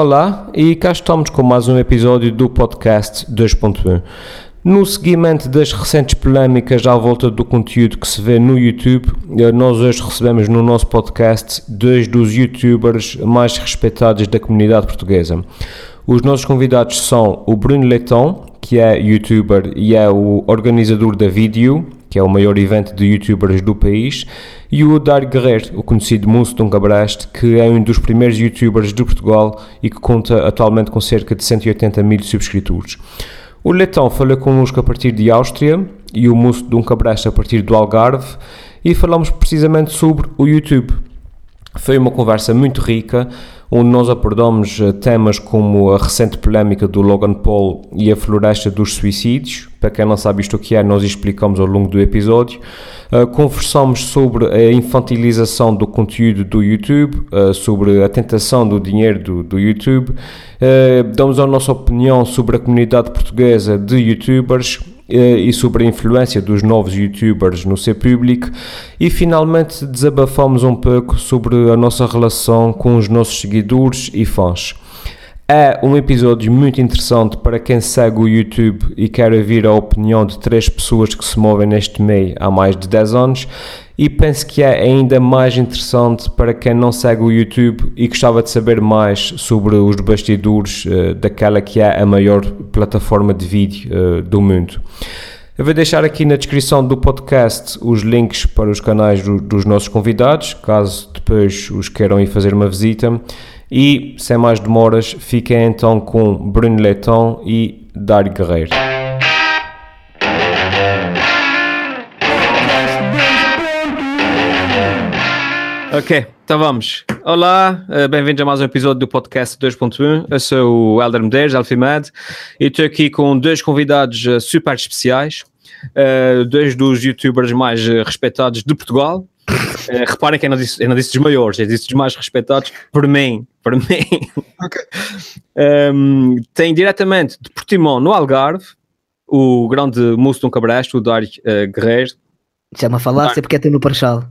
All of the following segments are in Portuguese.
Olá, e cá estamos com mais um episódio do podcast 2.1. No seguimento das recentes polémicas à volta do conteúdo que se vê no YouTube, eh, nós hoje recebemos no nosso podcast dois dos youtubers mais respeitados da comunidade portuguesa. Os nossos convidados são o Bruno Leitão, que é youtuber e é o organizador da Vídeo, que é o maior evento de youtubers do país, e o Dário Guerreiro, o conhecido Moço de um Cabraste, que é um dos primeiros youtubers de Portugal e que conta atualmente com cerca de 180 mil subscritores. O Letão fala connosco a partir de Áustria e o Moço de um Cabraste a partir do Algarve e falamos precisamente sobre o YouTube. Foi uma conversa muito rica, onde nós abordamos eh, temas como a recente polémica do Logan Paul e a floresta dos suicídios. Para quem não sabe isto o que é, nós explicamos ao longo do episódio. Uh, conversamos sobre a infantilização do conteúdo do YouTube, uh, sobre a tentação do dinheiro do, do YouTube. Damos a nossa opinião sobre a comunidade portuguesa de YouTubers e sobre a influência dos novos youtubers no seu público e finalmente desabafamos um pouco sobre a nossa relação com os nossos seguidores e fãs. É um episódio muito interessante para quem segue o YouTube e quer ouvir a opinião de três pessoas que se movem neste meio há mais de 10 anos e penso que é ainda mais interessante para quem não segue o YouTube e gostava de saber mais sobre os bastidores uh, daquela que é a maior plataforma de vídeo uh, do mundo. Eu vou deixar aqui na descrição do podcast os links para os canais do, dos nossos convidados, caso depois os queiram ir fazer uma visita. E, sem mais demoras, fiquem então com Bruno Letão e Dário Guerreiro. Ok, então vamos. Olá, eh, bem-vindos a mais um episódio do podcast 2.1. Eu sou o Helder Medeiros, Alfimed, e estou aqui com dois convidados eh, super especiais, uh, dois dos youtubers mais respeitados de Portugal. Uh, reparem que eu não, disse, eu não disse dos maiores, eu disse dos mais respeitados por mim. Por mim. Okay. Um, ehm, tem diretamente de Portimão, no Algarve, o grande moço de um cabresto, o Dário uh, Guerreiro. Chama falácia porque é no Parchal.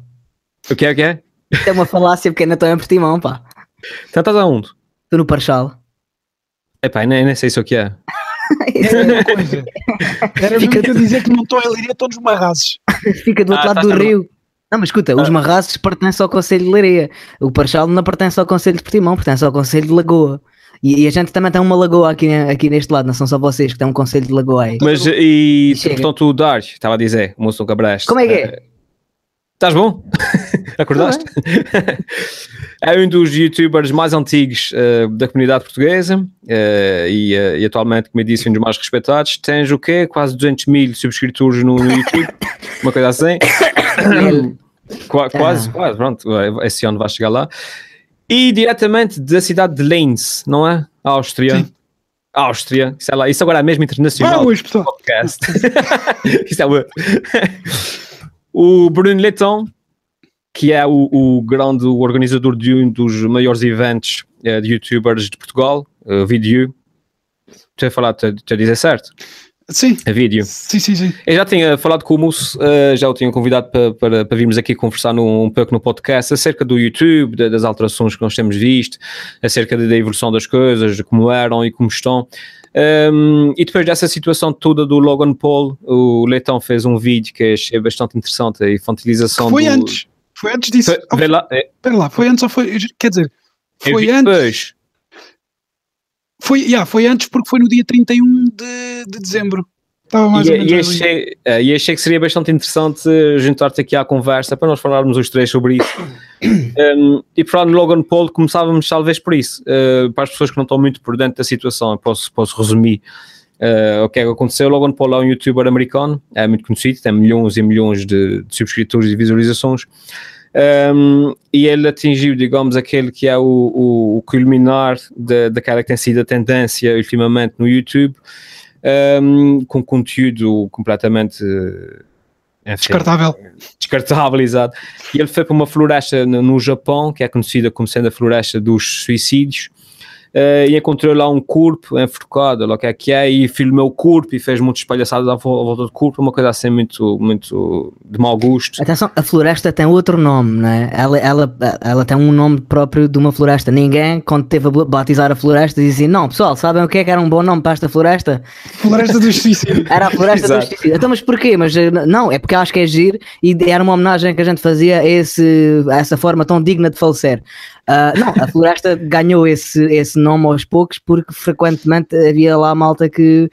O que é que é? É uma falácia porque ainda estou em Portimão, pá. Então estás aonde? Estou no Parchal. Epá, nem, nem sei se o que é. Era a mesma coisa. Era Fica... mesmo dizer que não estou em Leiria, estou nos Marrazes. Fica do outro ah, lado do rio. Não, mas escuta, ah. os Marrazes pertencem ao Conselho de Leiria. O Parchal não pertence ao Conselho de Portimão, pertence ao Conselho de Lagoa. E, e, a gente também tem uma lagoa aqui, aqui neste lado, não são só vocês que têm um conselho de lagoa aí. Mas e, e portanto o Dar, estava a dizer, o moço Cabrais. Como é que é? Estás bom? Acordaste? é um dos youtubers mais antigos uh, da comunidade portuguesa uh, e, uh, e, atualmente, como eu disse, um dos mais respeitados. Tens o quê? Quase 200 mil subscritores no, no YouTube, uma coisa assim. Qu quase, quase, pronto, esse ano vai chegar lá. E diretamente da cidade de Linz, não é? Áustria. Sim. Áustria, sei lá, isso agora é mesmo internacional. Vamos, pessoal. Podcast. isso é o... O Bruno Letão, que é o, o grande organizador de um dos maiores eventos uh, de youtubers de Portugal, uh, Vídeo. Tinha falado, te a dizer certo? Sim. A vídeo. Sim, sim, sim. Eu já tinha falado com o Mus, uh, já o tinha convidado para, para, para virmos aqui conversar num, um pouco no podcast acerca do YouTube, de, das alterações que nós temos visto, acerca da evolução das coisas, de como eram e como estão. Um, e depois dessa situação toda do Logan Paul, o Leitão fez um vídeo que achei bastante interessante, a infantilização foi do... antes, foi antes disso. Foi, oh, lá, é... lá, foi antes ou foi, quer dizer, foi antes... Depois. Foi, yeah, foi antes porque foi no dia 31 de, de dezembro. Estava mais e, ou menos e, achei, uh, e achei que seria bastante interessante juntar-te aqui à conversa para nós falarmos os três sobre isso. um, e para no Logan Paul começávamos talvez por isso, uh, para as pessoas que não estão muito por dentro da situação, eu posso, posso resumir uh, o que é que aconteceu. Logan Paul é um youtuber americano, é muito conhecido, tem milhões e milhões de, de subscritores e visualizações. Um, e ele atingiu, digamos, aquele que é o, o, o culminar de, daquela que tem sido a tendência ultimamente no YouTube, um, com conteúdo completamente enfim, descartável. Descartável, exato. E ele foi para uma floresta no, no, Japão, que é conhecida como sendo a floresta dos suicídios. Uh, e encontrei lá um corpo enforcado, lá o que é que é, e filmei o corpo e fez muitas palhaçadas à volta do corpo, uma coisa assim muito, muito de mau gosto. Atenção, a floresta tem outro nome, não é? Ela, ela, ela tem um nome próprio de uma floresta. Ninguém, quando teve a batizar a floresta, dizia assim: Não, pessoal, sabem o que é que era um bom nome para esta floresta? Floresta dos Suicidas. Era a Floresta dos Suicidas. Então, mas porquê? Mas eh, não, é porque acho que é giro e era uma homenagem que a gente fazia a, esse, a essa forma tão digna de falecer. Uh, não, a Floresta ganhou esse, esse nome aos poucos porque frequentemente havia lá malta que,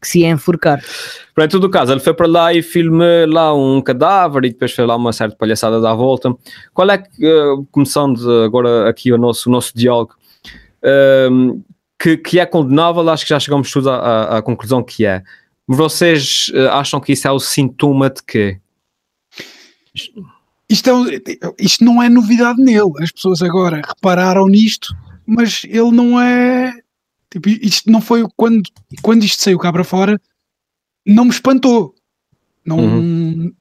que se ia enforcar. Para em todo caso, ele foi para lá e filmou lá um cadáver e depois fez lá uma certa palhaçada à volta. Qual é que, uh, começando agora aqui o nosso, o nosso diálogo, uh, que, que é condenável, acho que já chegamos todos à, à, à conclusão que é. Vocês uh, acham que isso é o sintoma de quê? Isto, é, isto não é novidade nele. As pessoas agora repararam nisto, mas ele não é. Tipo, isto não foi quando, quando isto saiu cá para fora, não me espantou. Não, uhum.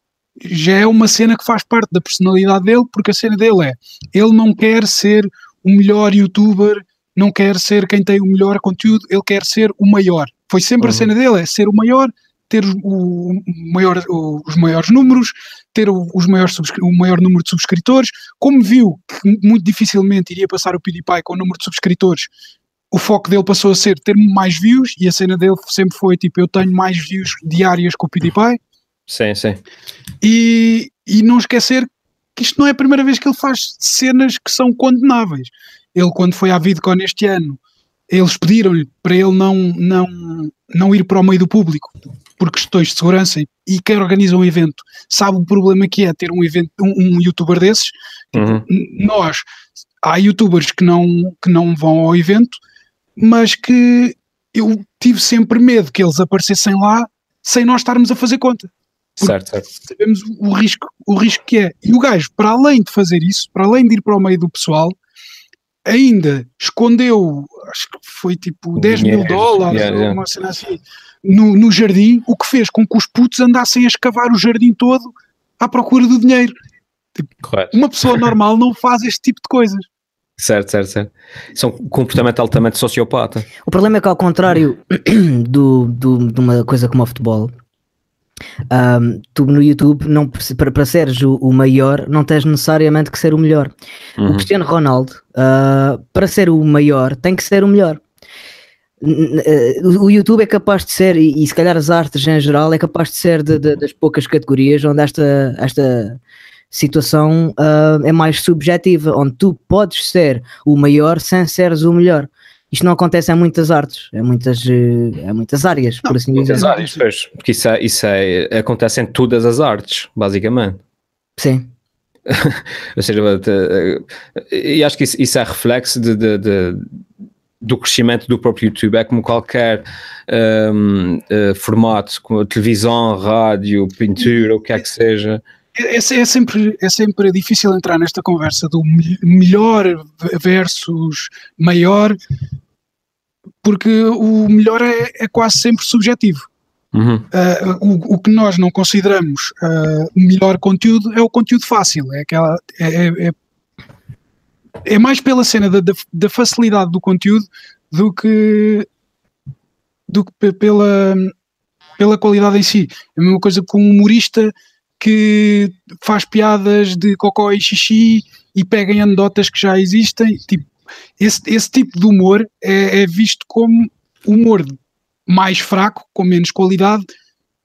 Já é uma cena que faz parte da personalidade dele, porque a cena dele é ele não quer ser o melhor youtuber não quer ser quem tem o melhor conteúdo, ele quer ser o maior. Foi sempre uhum. a cena dele, é ser o maior, ter o, o maior, os maiores números, ter o, os maiores o maior número de subscritores. Como viu que muito dificilmente iria passar o PewDiePie com o número de subscritores, o foco dele passou a ser ter mais views e a cena dele sempre foi tipo: eu tenho mais views diárias com o PewDiePie. Sim, sim. E, e não esquecer que isto não é a primeira vez que ele faz cenas que são condenáveis. Ele, quando foi à VidCon este ano, eles pediram-lhe para ele não, não, não ir para o meio do público por questões de segurança e, e quem organiza um evento sabe o problema que é ter um, evento, um, um youtuber desses. Uhum. Nós, há youtubers que não, que não vão ao evento, mas que eu tive sempre medo que eles aparecessem lá sem nós estarmos a fazer conta. Certo, certo. Sabemos o risco, o risco que é. E o gajo, para além de fazer isso, para além de ir para o meio do pessoal, ainda escondeu, acho que foi tipo 10 mil dólares yeah, yeah. uma cena assim, no, no jardim, o que fez com que os putos andassem a escavar o jardim todo à procura do dinheiro. Tipo, uma pessoa normal não faz este tipo de coisas. Certo, certo, certo. Isso é um comportamento altamente sociopata. O problema é que, ao contrário do, do, de uma coisa como o futebol, um, tu no YouTube, não, para, para seres o, o, maior, não tens necessariamente que ser o melhor. Uhum. O Cristiano Ronaldo, uh, para ser o maior, tem que ser o melhor. O YouTube é capaz de ser, e, se calhar as artes em geral, é capaz de ser de, de, das poucas categorias onde esta, esta situação uh, é mais subjetiva, onde tu podes ser o maior sem seres o melhor. Isto não acontece em muitas artes, em muitas, em muitas áreas, por assim muitas dizer. áreas, pois, porque isso, é, isso é, acontece em todas as artes, basicamente. Sim. Ou seja, e acho que isso, isso é reflexo de, de, do crescimento do próprio YouTube. É como qualquer um, uh, eh, formato, como televisão, rádio, pintura, o que é que seja. É, é, é, sempre, é sempre difícil entrar nesta conversa do melhor versus maior, porque o melhor é, é quase sempre subjetivo. Uhum. Uh, o, o, que nós não consideramos uh, o melhor conteúdo é o conteúdo fácil, é aquela é, é, é, mais pela cena da, da, da, facilidade do conteúdo do que do que pela, pela qualidade em si. É a mesma coisa com um humorista que faz piadas de cocó e xixi e pega em anedotas que já existem. Tipo, esse, esse tipo de humor é, é visto como humor mais fraco, com menos qualidade,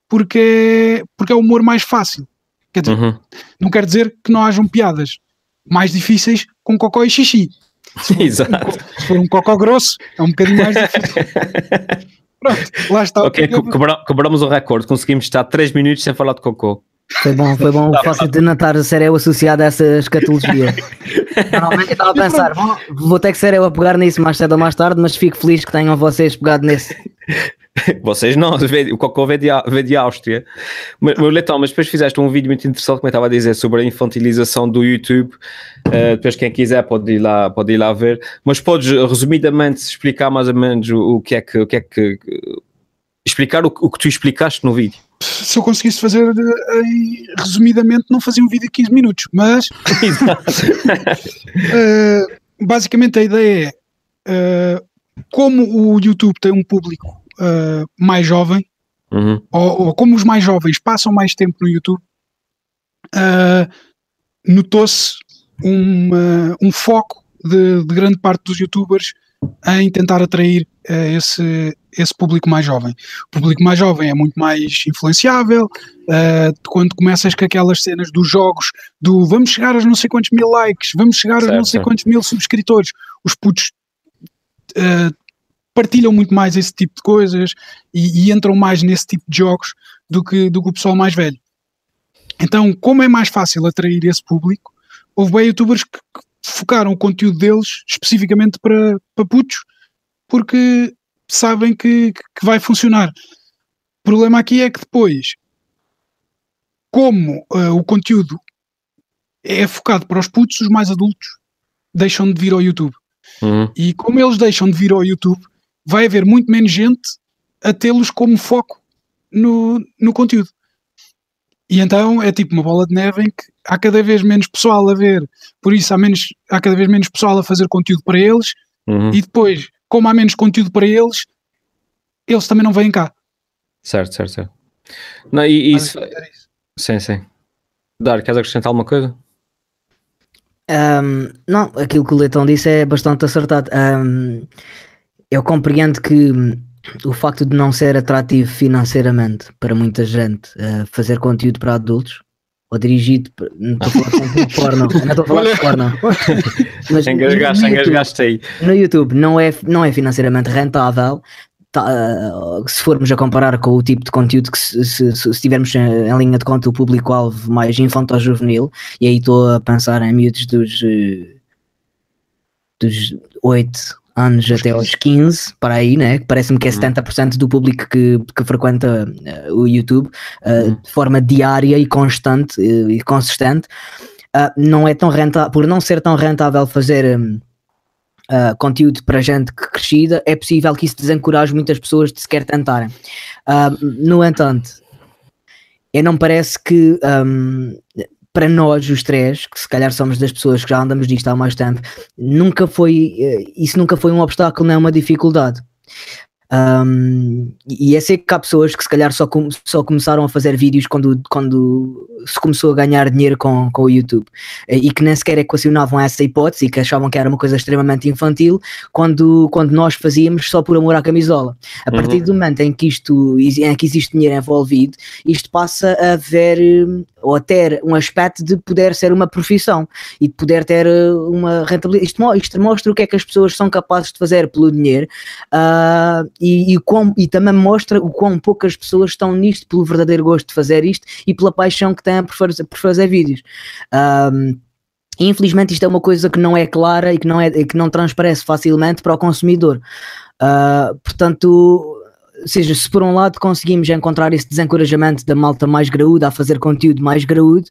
porque é, porque é o humor mais fácil. Quer dizer, uhum. não quer dizer que não hajam piadas mais difíceis com cocó e xixi. Se for, Exato. Um, se for um cocó grosso, é um bocadinho mais difícil. Pronto, lá está. Ok, quebramos o recorde, conseguimos estar 3 minutos sem falar de cocô. Foi bom, foi bom o fácil de notar a ser eu associado a essa escatologia. Normalmente eu estava a pensar, bom, vou ter que ser eu a pegar nisso mais cedo ou mais tarde, mas fico feliz que tenham vocês pegado nesse. Vocês não, o Cocô veio de, veio de Áustria. Mas, Letão, mas depois fizeste um vídeo muito interessante, como eu estava a dizer, sobre a infantilização do YouTube. Uh, depois, quem quiser, pode ir, lá, pode ir lá ver. Mas podes, resumidamente, explicar mais ou menos o, o que é que. O que, é que explicar o, o que tu explicaste no vídeo se eu conseguisse fazer uh, resumidamente, não fazia um vídeo de 15 minutos, mas uh, basicamente a ideia é uh, como o YouTube tem um público uh, mais jovem, Uhum. ou, ou como os mais jovens passam mais tempo no YouTube, uh, notou-se uma- um foco de, de grande parte dos youtubers em tentar atrair uh, esse, esse público mais jovem. O público mais jovem é muito mais influenciável. uh, quando começas com aquelas cenas dos jogos, do vamos chegar aos não sei quantos mil likes, vamos chegar aos Certo, não sei quantos mil subscritores, os putos uh, partilham muito mais esse tipo de coisas e, e entram mais nesse tipo de jogos do que, do que o pessoal mais velho. Então, como é mais fácil atrair esse público, houve bem youtubers que, focaram o conteúdo deles especificamente para, para putos, porque sabem que, que vai funcionar. O problema aqui é que depois, como ah, o conteúdo é focado para os putos, os mais adultos deixam de vir ao YouTube. Uhum. E como eles deixam de vir ao YouTube, vai haver muito menos gente a tê-los como foco no, no conteúdo. E então é tipo uma bola de neve em que há cada vez menos pessoal a ver, por isso há, menos, há cada vez menos pessoal a fazer conteúdo para eles, Uhum. e depois, como há menos conteúdo para eles, eles também não vêm cá. Certo, certo, certo. Não, e, e isso, isso. sim, sim. Dar, queres acrescentar alguma coisa? Ahm, não, aquilo que o Leitão disse é bastante acertado. Ahm, eu compreendo que hum, o facto de não ser atrativo financeiramente para muita gente eh, fazer conteúdo para adultos ou dirigido, para- não estou a falar de porno, não estou a falar de porno. Mas Engasgaste, engasgaste aí. no YouTube não é, não é financeiramente rentável. tá, uh, se formos a comparar com o tipo de conteúdo que se, se, se estivermos em, em linha de conta o público-alvo mais infantil-juvenil, e aí estou a pensar em miúdos dos, eh, dos 8 anos até aos 15, para aí, né? Parece-me que é Uhum. 70% do público que, que frequenta eh, o YouTube Uhum. de forma diária e constante eh, e consistente. Ah, não é tão rentável, por não ser tão rentável fazer hum, ah, conteúdo para gente que crescida, é possível que isso desencoraje muitas pessoas de sequer tentarem. Ah, no entanto, eu não parece que hum, para nós, os três, que se calhar somos das pessoas que já andamos disto há mais tempo, nunca foi, eh, isso nunca foi um obstáculo nem uma dificuldade. Um, e é sei que há pessoas que se calhar só, com- só começaram a fazer vídeos quando, quando se começou a ganhar dinheiro com, com o YouTube eh, e que nem sequer equacionavam essa hipótese e que achavam que era uma coisa extremamente infantil quando, quando nós fazíamos só por amor à camisola. A Uhum. partir do momento em que isto em que existe dinheiro envolvido, isto passa a ver hum, ou a ter um aspecto de poder ser uma profissão e de poder ter eh, uma rentabilidade. Isto, isto mostra o que é que as pessoas são capazes de fazer pelo dinheiro ah, e, e, quão- e também mostra o quão poucas pessoas estão nisto pelo verdadeiro gosto de fazer isto e pela paixão que têm por fazer, por fazer vídeos. Ahm, infelizmente isto é uma coisa que não é clara e que não, é, que não transparece facilmente para o consumidor. Ah, portanto, seja, se por um lado conseguimos encontrar esse desencorajamento da malta mais graúda a fazer conteúdo mais graúdo,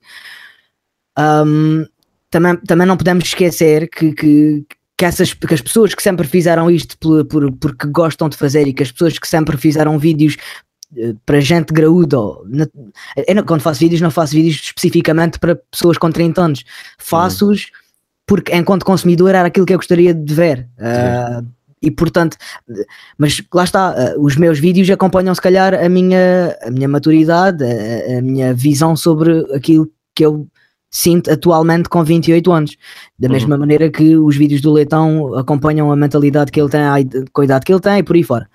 ahm, também, também não podemos esquecer que, que, que, essas, que as pessoas que sempre fizeram isto por, por, porque gostam de fazer e que as pessoas que sempre fizeram vídeos eh, para gente graúda, eu quando faço vídeos, não faço vídeos especificamente para pessoas com 30 anos, faço-os porque enquanto consumidor era aquilo que eu gostaria de ver. Ah, e portanto, mas lá está, ah, os meus vídeos acompanham se calhar a minha, a minha maturidade, a, a minha visão sobre aquilo que eu sinto atualmente com 28 anos. Da Uhum. mesma maneira que os vídeos do Leitão acompanham a mentalidade que ele tem, a idade que ele tem e por aí fora.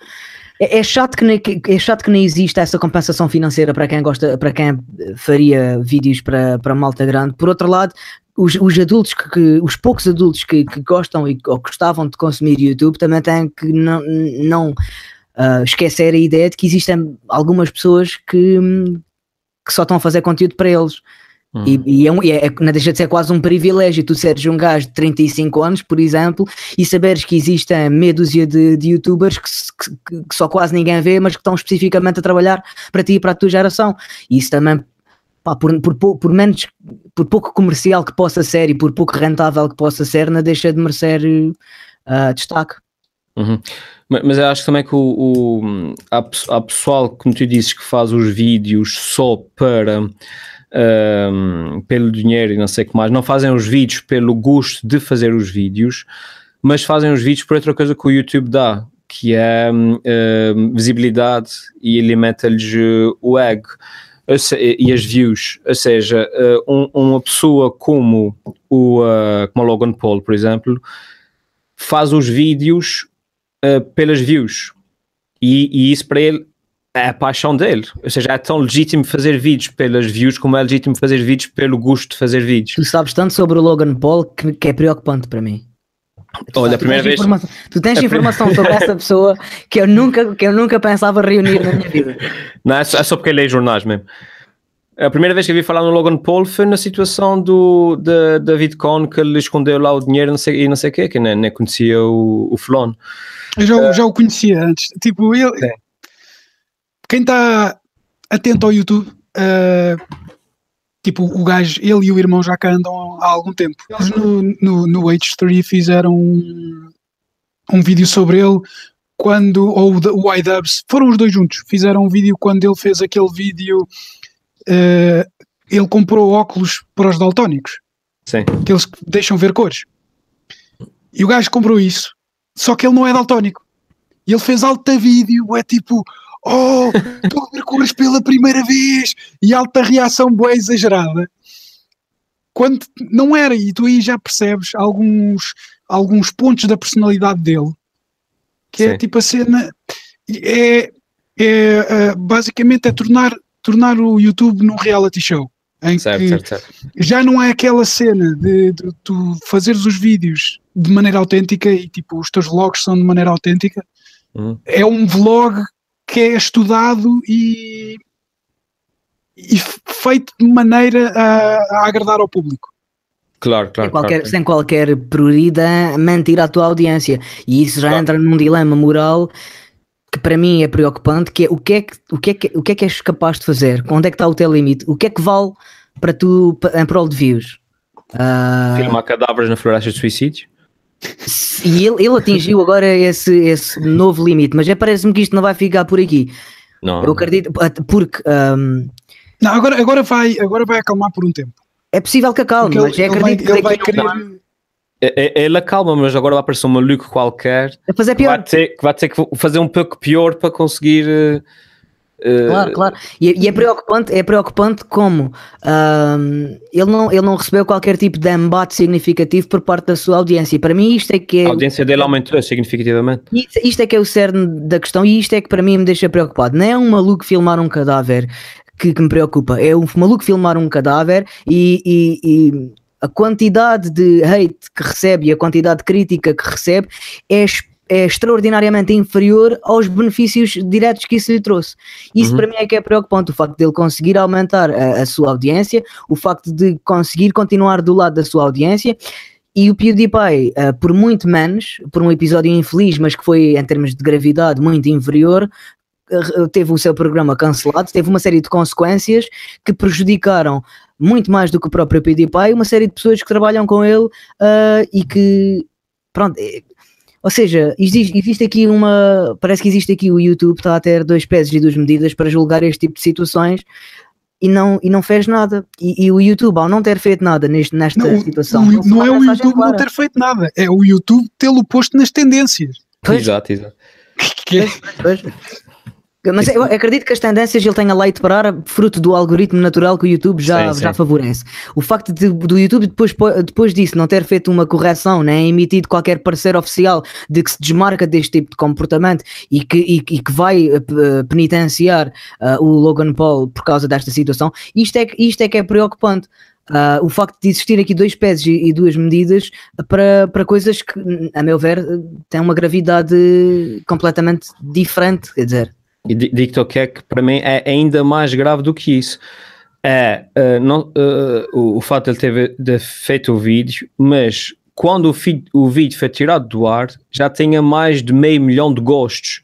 É, é chato que nem, é chato que nem existe essa compensação financeira para quem gosta, para quem faria vídeos para, para malta grande. Por outro lado, os, os adultos que, que- os poucos adultos que, que gostam e, ou gostavam de consumir YouTube também têm que não, não ah, esquecer a ideia de que existem algumas pessoas que, que só estão a fazer conteúdo para eles. Uhum. E, e é, um- e é- não deixa de ser quase um privilégio tu seres um gajo de 35 anos, por exemplo, e saberes que existem meia dúzia de, de youtubers que, que- que só quase ninguém vê, mas que estão especificamente a trabalhar para ti e para a tua geração. E isso também, pá, por, por, por menos, por pouco comercial que possa ser e por pouco rentável que possa ser, não deixa de merecer ah, destaque. Uhum. Ma- Mas eu acho também que o, o- há, há pessoal, como tu dizes, que faz os vídeos só para ahm, pelo dinheiro e não sei o que mais, não fazem os vídeos pelo gosto de fazer os vídeos, mas fazem os vídeos por outra coisa que o YouTube dá, que é uh, visibilidade e alimenta-lhes o ego e as views, ou seja, um, uma pessoa como o como a Logan Paul, por exemplo, faz os vídeos pelas views. E, e isso para ele é a paixão dele. Ou seja, é tão legítimo fazer vídeos pelas views como é legítimo fazer vídeos pelo gosto de fazer vídeos. Tu sabes tanto sobre o Logan Paul que, que é preocupante para mim. Tu Olha, a primeira vez. Tu tens informação sobre essa pessoa que eu, nunca, que eu nunca pensava reunir na minha vida. Não, é só, é só porque leio jornais mesmo. A primeira vez que eu vi falar no Logan Paul foi na situação do da David Cohn que ele escondeu lá o dinheiro não sei, e não sei o quê, que nem, nem conhecia o, o Flon. Eu já, uh, já o conhecia antes. Tipo, ele, quem está atento ao YouTube, uh, tipo, o gajo, ele e o irmão já cá andam há algum tempo. Eles no, no, no H3 fizeram um, um vídeo sobre ele quando, ou o iDubbbz, foram os dois juntos, fizeram um vídeo quando ele fez aquele vídeo, uh, ele comprou óculos para os daltónicos. Sim. Que eles deixam ver cores. E o gajo comprou isso, só que ele não é daltónico. E ele fez alta vídeo, é tipo, oh, estou a ver cores pela primeira vez, e alta reação boa exagerada. Quando não era, e tu aí já percebes alguns, alguns pontos da personalidade dele, que é Sim. é tipo a cena, é, é uh, basicamente é tornar, tornar o YouTube num reality show. Em certo, que certo, certo. já não é aquela cena de, de, tu fazeres os vídeos de maneira autêntica e tipo os teus vlogs são de maneira autêntica, uhum. é um vlog que é estudado e, e feito de maneira a, a, agradar ao público. Claro, claro, sem qualquer, claro. sem qualquer prioridade mentir à tua audiência. E isso já claro. entra num dilema moral que para mim é preocupante, que é o que é que, o que, é que, o que, é que és capaz de fazer? Onde é que está o teu limite? O que é que vale para tu em prol de views? Uh... Filmar cadáveres na floresta de suicídio? E ele, ele atingiu agora esse, esse novo limite, mas é, parece-me que isto não vai ficar por aqui. Não. Eu acredito, porque. Um, não, agora, agora, vai, agora vai acalmar por um tempo. É possível que acalme, mas é acredito vai, que vai querer... É, é, ele acalma, mas agora vai aparecer um maluco qualquer fazer pior. Vai ter, que vai ter que fazer um pouco pior para conseguir Uh, claro, claro. E, e, é preocupante, é preocupante como uh, ele, não, ele não recebeu qualquer tipo de embate significativo por parte da sua audiência. Para mim, isto é que é. A audiência dele aumentou significativamente. Isto, isto é que é o cerne da questão e isto é que para mim me deixa preocupado. Não é um maluco filmar um cadáver que, que me preocupa, é um maluco filmar um cadáver e, e, e a quantidade de hate que recebe e a quantidade de crítica que recebe é é extraordinariamente inferior aos benefícios diretos que isso lhe trouxe. Isso uhum. para mim é que é preocupante, o facto de ele conseguir aumentar a, a, sua audiência, o facto de conseguir continuar do lado da sua audiência. E o PewDiePie, uh, por muito menos, por um episódio infeliz, mas que foi em termos de gravidade muito inferior, uh, teve o seu programa cancelado, teve uma série de consequências que prejudicaram muito mais do que o próprio PewDiePie, uma série de pessoas que trabalham com ele uh, e que, pronto, ou seja, existe, existe, aqui uma. Parece que existe aqui o YouTube, está a ter dois pesos e duas medidas para julgar este tipo de situações e não, e não fez nada. E, e o YouTube, ao não ter feito nada neste, nesta não, situação. Não, não é o YouTube clara. não ter feito nada, é o YouTube tê-lo posto nas tendências. Pois. Exato, exato. Que é? Pois, pois. Mas eu acredito que as tendências ele tenha lá parar fruto do algoritmo natural que o YouTube já, sim, já sim. favorece. O facto de, do YouTube depois, depois disso não ter feito uma correção, nem emitido qualquer parecer oficial de que se desmarca deste tipo de comportamento e que, e, e que vai uh, penitenciar uh, o Logan Paul por causa desta situação, isto é, isto é que é preocupante. Uh, o facto de existir aqui dois pesos e, e, duas medidas para, para coisas que, a meu ver, têm uma gravidade completamente diferente, quer dizer. E digo-te o que é que para mim é ainda mais grave do que isso. É uh, não, uh, o, o fato de ele ter de feito o vídeo, mas quando o, fi, o vídeo foi tirado do ar, já tinha mais de meio milhão de gostos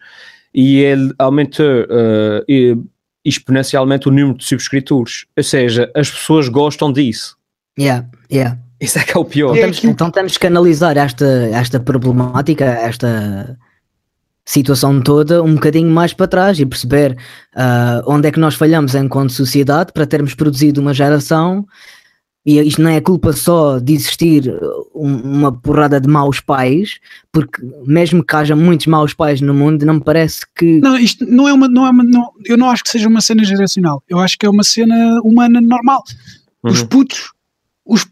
e ele aumentou uh, exponencialmente o número de subscritores. Ou seja, as pessoas gostam disso. Yeah, yeah. Isso é que é o pior. Então temos, então temos que analisar esta, esta problemática, esta situação toda um bocadinho mais para trás e perceber uh, onde é que nós falhamos enquanto sociedade para termos produzido uma geração e isto não é culpa só de existir uma porrada de maus pais, porque mesmo que haja muitos maus pais no mundo, não me parece que. Não, isto não é uma. Não é uma não, eu não acho que seja uma cena geracional. Eu acho que é uma cena humana normal. Uhum. Os putos, os,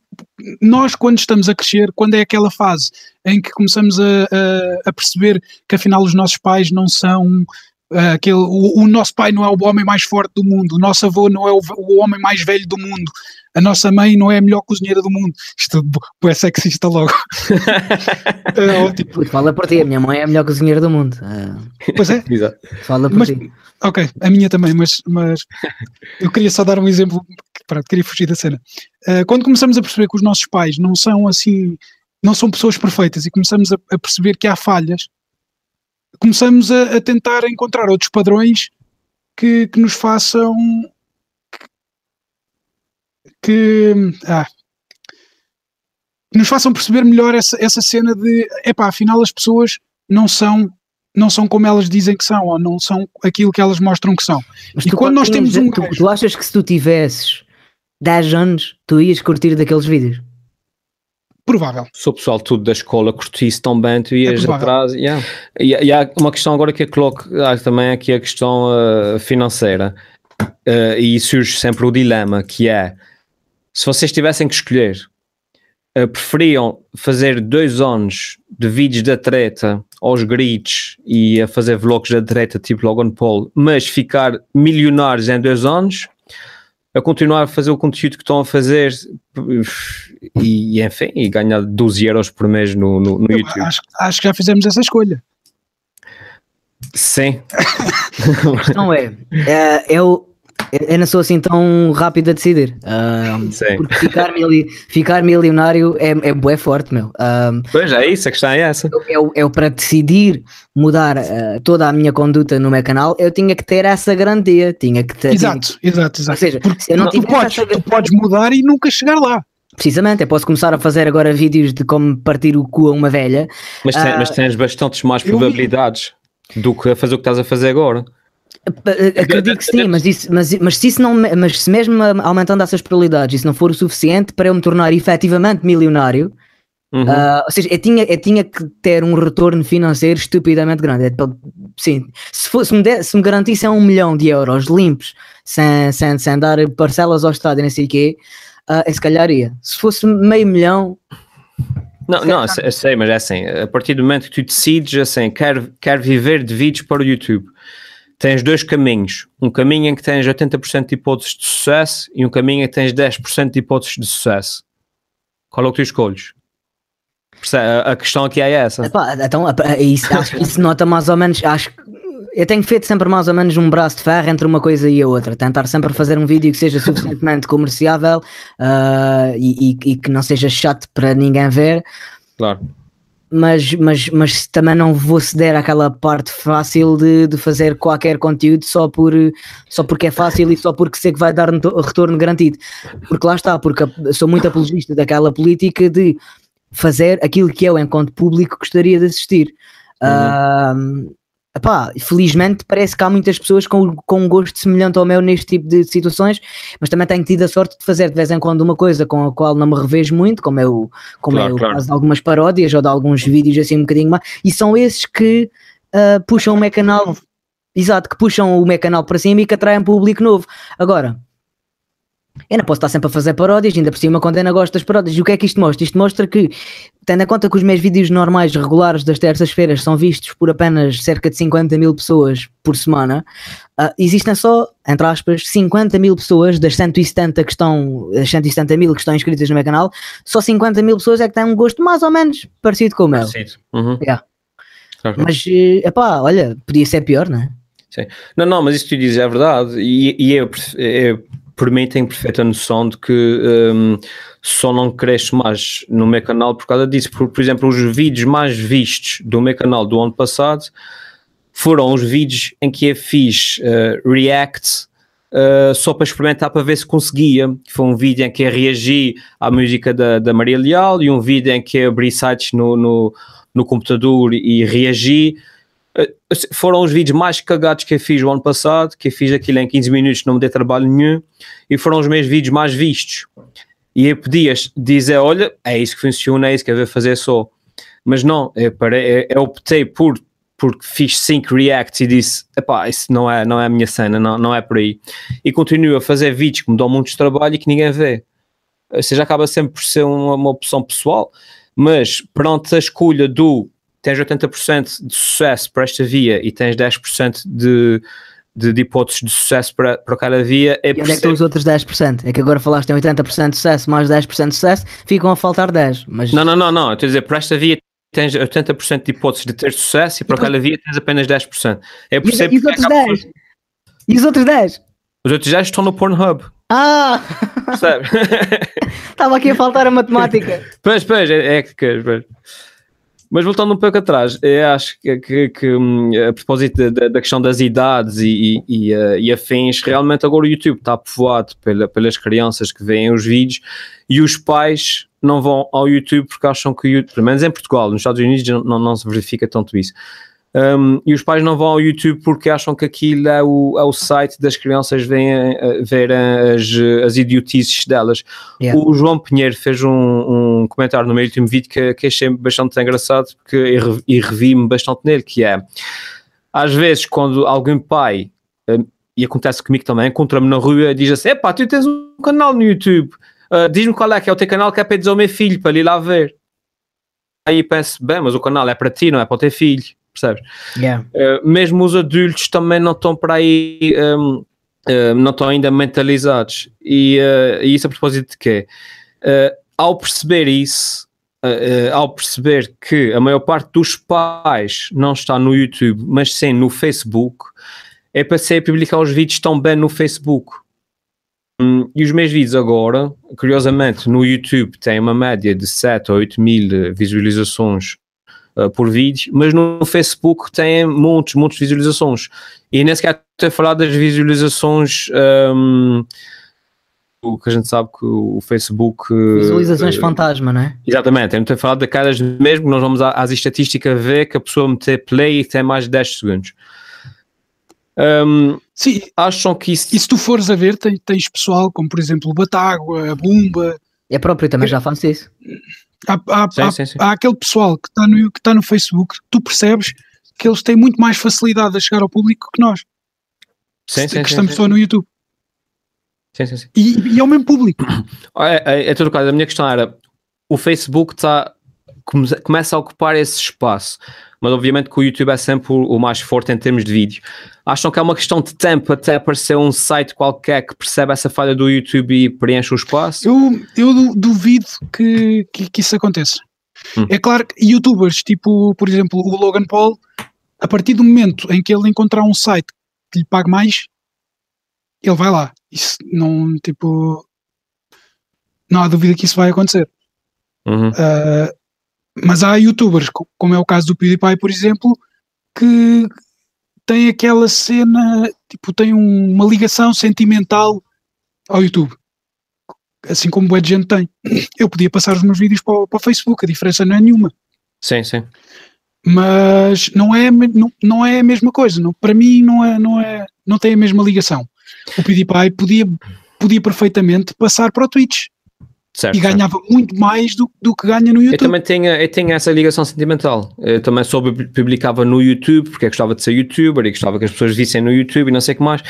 nós quando estamos a crescer, quando é aquela fase em que começamos a, a, a perceber que afinal os nossos pais não são Uh, aquele, o, o, nosso pai não é o homem mais forte do mundo, o nosso avô não é o, o, homem mais velho do mundo, a nossa mãe não é a melhor cozinheira do mundo. Isto é sexista logo. é ótimo. Fala por ti, a minha mãe é a melhor cozinheira do mundo. Uh, pois é. Exato. Fala por mas, ti. Ok, a minha também, mas, mas eu queria só dar um exemplo, para queria fugir da cena. Uh, quando começamos a perceber que os nossos pais não são assim, não são pessoas perfeitas e começamos a, a perceber que há falhas, começamos a, a tentar encontrar outros padrões que, que nos façam que, ah, que nos façam perceber melhor essa, essa cena de epá, afinal as pessoas não são não são como elas dizem que são, ou não são aquilo que elas mostram que são. Mas e quando nós temos um. Tu, tu achas que se tu tivesses 10 anos, tu ias curtir daqueles vídeos? Provável. Se o pessoal tudo da escola curtisse tão bem, tu ias é atrás. Yeah. E, e, há uma questão agora que eu coloco há também aqui a questão uh, financeira. Uh, e surge sempre o dilema que é se vocês tivessem que escolher, uh, preferiam fazer dois anos de vídeos da treta aos gritos e a fazer vlogs da treta tipo Logan Paul, mas ficar milionários em dois anos a continuar a fazer o conteúdo que estão a fazer e, enfim, e ganhar 12 euros por mês no, no, no YouTube. Acho, acho, que já fizemos essa escolha. Sim. a questão é, é eu, eu não sou assim tão rápido a decidir. Um, porque ficar, mili ficar milionário é, é bué forte, meu. Um, pois é, isso, a questão é essa. Eu, eu para decidir mudar uh, toda a minha conduta no meu canal, eu tinha que ter essa garantia. Tinha que ter. Exato, tinha... exato, exato. Ou seja, porque se eu não tu, podes, essa... tu podes mudar e nunca chegar lá. Precisamente, eu posso começar a fazer agora vídeos de como partir o cu a uma velha. Mas, tem, uh, mas tens bastantes mais probabilidades do que a fazer o que estás a fazer agora. Acredito que sim, mas, isso, mas, mas, se isso não, mas se mesmo aumentando essas probabilidades, isso não for o suficiente para eu me tornar efetivamente milionário, uhum. uh, ou seja, eu tinha, eu tinha que ter um retorno financeiro estupidamente grande. É, sim, se, fosse, se, me der, se me garantissem um milhão de euros limpos, sem, sem, sem dar parcelas ao Estado e não sei o quê, uh, eu se calhar ia. Se fosse meio milhão, não, não, sei, mas é assim, a partir do momento que tu decides assim, quero, quero viver de vídeos para o YouTube, tens dois caminhos. Um caminho em que tens 80% de hipóteses de sucesso e um caminho em que tens 10% de hipóteses de sucesso. Qual é o que tu escolhes? A questão aqui é essa. Epá, então, isso, acho que isso nota mais ou menos. Acho eu tenho feito sempre mais ou menos um braço de ferro entre uma coisa e a outra. Tentar sempre fazer um vídeo que seja suficientemente comerciável uh, e, e, e, que não seja chato para ninguém ver. Claro mas, mas, mas também não vou ceder àquela parte fácil de, de fazer qualquer conteúdo só, por, só porque é fácil e só porque sei que vai dar retorno garantido. Porque lá está, porque sou muito apologista daquela política de fazer aquilo que eu, enquanto público, gostaria de assistir. Uhum. Uh, Epá, felizmente parece que há muitas pessoas com, com um gosto semelhante ao meu neste tipo de situações, mas também tenho tido a sorte de fazer de vez em quando uma coisa com a qual não me revejo muito, como eu, como claro, eu claro. faço de algumas paródias ou de alguns vídeos assim um bocadinho mais, e são esses que uh, puxam o meu canal, exato, que puxam o meu canal para cima e que atraem público novo. Agora, eu não posso estar sempre a fazer paródias, ainda por cima quando ainda gosto das paródias. E o que é que isto mostra? Isto mostra que, tendo em conta que os meus vídeos normais, regulares das terças-feiras são vistos por apenas cerca de 50 mil pessoas por semana, uh, existem só, entre aspas, 50 mil pessoas das 170 que estão, das 170 mil que estão inscritas no meu canal, só 50 mil pessoas é que têm um gosto mais ou menos parecido com o meu. Parecido. Uhum. Yeah. Mas, eh, epá, olha, podia ser pior, não é? Sim. Não, não, mas isso que tu dizes é verdade e, e eu, eu por mim tenho perfeita noção de que um, só não cresce mais no meu canal por causa disso. Por, por exemplo, os vídeos mais vistos do meu canal do ano passado foram os vídeos em que eu fiz uh, react uh, só para experimentar para ver se conseguia. Foi um vídeo em que eu reagi à música da, da Maria Leal e um vídeo em que eu abri sites no, no, no computador e reagi eh, foram os vídeos mais cagados que eu fiz o ano passado, que eu fiz aquilo em 15 minutos, não me dei trabalho nenhum, e foram os meus vídeos mais vistos. E aí podias dizer, olha, é isso que funciona, é isso que eu vou fazer só. Mas não, eu, parei, eu optei por porque fiz 5 reacts e disse, epá, isso não é, não é a minha cena, não, não é por aí. E continuo a fazer vídeos que me dão muito trabalho e que ninguém vê. Ou seja, acaba sempre por ser uma, uma opção pessoal, mas pronto, a escolha do tens 80% de sucesso para esta via e tens 10% de, de, de hipóteses de sucesso para, para cada via. É e onde é que estão os outros 10%? É que agora falaste em 80% de sucesso mais 10% de sucesso, ficam a faltar 10%. Mas... Não, não, não, não. Estou a dizer, para esta via tens 80% de hipóteses de ter sucesso e para cada via tens apenas 10%. É por e, e os outros 10? E os outros 10? Os outros 10 estão no Pornhub. Ah! Percebe? Estava aqui a faltar a matemática. pois, pois, é, é que pois. Mas voltando um pouco atrás, acho que, que, que hum, a propósito da, da, questão das idades e, e, e, uh, e, afins, realmente agora o YouTube está povoado pela, pelas crianças que veem os vídeos e os pais não vão ao YouTube porque acham que o YouTube, pelo menos em Portugal, nos Estados Unidos não, não se verifica tanto isso. Um, e os pais não vão ao YouTube porque acham que aquilo é o, é o site das crianças verem, ver as, as idiotices delas. Yeah. O João Pinheiro fez um, um, comentário no meu último vídeo que, que achei bastante engraçado porque, e revi-me bastante nele, que é às vezes quando algum pai, e acontece comigo também, encontra-me na rua e diz assim, epá, tu tens um canal no YouTube, uh, diz-me qual é que é o teu canal que é para dizer ao meu filho, para ele ir lá ver. Aí penso, bem, mas o canal é para ti, não é para o teu filho percebes? Yeah. Uh, mesmo os adultos também não estão para aí, um, uh, eh, não estão ainda mentalizados. E, uh, e, isso a propósito de quê? ao perceber isso, ao perceber que a maior parte dos pais não está no YouTube, mas sim no Facebook, é passei a publicar os vídeos tão bem no Facebook. Um, e os meus vídeos agora, curiosamente, no YouTube tem uma média de 7 ou 8 mil visualizações uh, por vídeo, mas no Facebook tem muitos, muitas visualizações. E nem sequer estou a falar das visualizações. Um, o que a gente sabe que o Facebook. Visualizações uh, fantasma, não é? Exatamente, eu não estou a falar daquelas mesmo nós vamos às estatísticas ver que a pessoa meter play e tem mais de 10 segundos. Um, Sim, acham que isso. E se tu fores a ver, tens, tens pessoal como, por exemplo, o Batágua, a Bumba. É próprio, também já faço isso. Há, há, sim, há, sim, sim. há aquele pessoal que está no, que tá no Facebook, tu percebes que eles têm muito mais facilidade a chegar ao público que nós. Sim, que estamos só no YouTube. Sim, sim, sim. E, e é o mesmo público. É, é, é tudo caso. A minha questão era: o Facebook está começa a ocupar esse espaço mas obviamente que o YouTube é sempre o, mais forte em termos de vídeo. Acham que é uma questão de tempo até aparecer um site qualquer que percebe essa falha do YouTube e preenche o espaço? Eu, eu duvido que, que, que isso aconteça. Hum. É claro que youtubers, tipo, por exemplo, o Logan Paul, a partir do momento em que ele encontrar um site que lhe pague mais, ele vai lá. Isso não, tipo, não há dúvida que isso vai acontecer. Uhum. Uh, mas há youtubers, como é o caso do PewDiePie, por exemplo, que tem aquela cena, tipo, tem uma ligação sentimental ao YouTube. Assim como o gente tem. Eu podia passar os meus vídeos para o, para o Facebook, a diferença não é nenhuma. Sim, sim. Mas não é, não, não é a mesma coisa. Não, para mim não é, não é, não tem a mesma ligação. O PewDiePie podia, podia perfeitamente passar para o Twitch. Certo, e ganhava certo. muito mais do, do que ganha no YouTube. Eu também tenho, eu tenho essa ligação sentimental. Eu também só publicava no YouTube, porque eu gostava de ser youtuber e gostava que as pessoas vissem no YouTube e não sei o que mais.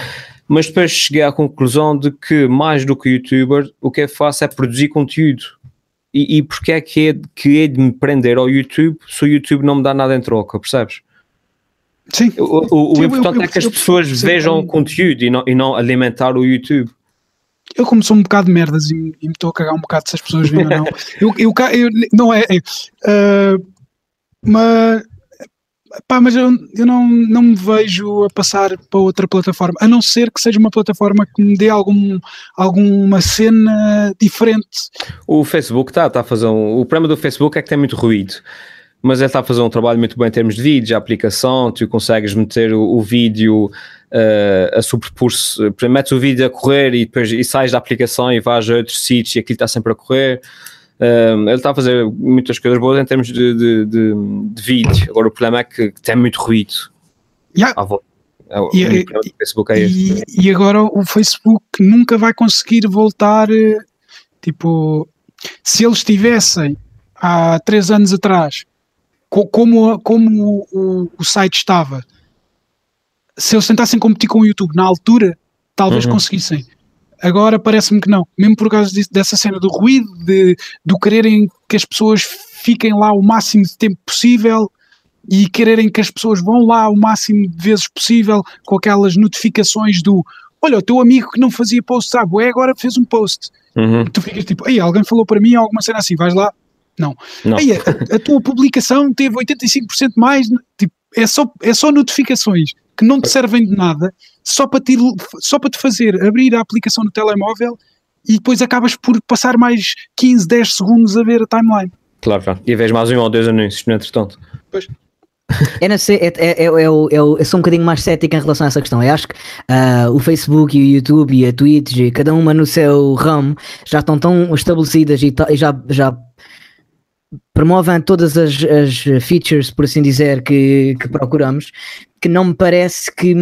Mas depois cheguei à conclusão de que, mais do que youtuber, o que eu faço é produzir conteúdo. E, e porque é que é, que é de me prender ao YouTube se o YouTube não me dá nada em troca, percebes? Sim. O, o, o importante eu, eu, é que as pessoas vejam o conteúdo e não, e não alimentar o YouTube eu como sou um bocado de merdas e, e me estou a cagar um bocado se as pessoas veem ou não. Eu, eu, eu, não é. é uh, mas, pá, mas eu, eu não, não me vejo a passar para outra plataforma, a não ser que seja uma plataforma que me dê algum, alguma cena diferente. O Facebook está tá a fazer um, O problema do Facebook é que tem muito ruído mas ele está a fazer um trabalho muito bom em termos de vídeo, a aplicação, tu consegues meter o, o vídeo uh, a superpor-se, metes o vídeo a correr e depois e sais da aplicação e vais a outros sítios e aquilo está sempre a correr. Um, ele está a fazer muitas coisas boas em termos de, de, de, de vídeo. Agora o problema é que tem muito ruído yeah. à volta. É, e, e, é e, e, agora o Facebook nunca vai conseguir voltar. Eh, Tipo, se eles tivessem há três anos atrás, co como, como o, o, site estava, se eles tentassem competir com o YouTube na altura, talvez uhum. conseguissem. Agora parece-me que não, mesmo por causa disso, dessa cena do ruído, de, do quererem que as pessoas fiquem lá o máximo de tempo possível e quererem que as pessoas vão lá o máximo de vezes possível com aquelas notificações do olha, o teu amigo que não fazia post, sabe, é agora fez um post. Uhum. tu ficas tipo, aí alguém falou para mim alguma cena assim, vais lá, não. não. Aí, a, a, tua publicação teve 85% mais, tipo, é só, é só notificações que não te servem de nada, só para, te, só para te fazer abrir a aplicação no telemóvel e depois acabas por passar mais 15, 10 segundos a ver a timeline. Claro, claro. E vês mais um ou dois anúncios, no entretanto. Pois. É, não sei, é, é, é, é, eu, eu sou um bocadinho mais cético em relação a essa questão. Eu acho que uh, o Facebook e o YouTube e a Twitch, e cada uma no seu ramo, já estão tão estabelecidas e, e já, já promovem todas as, as, features, por assim dizer, que, que procuramos, que não me parece que,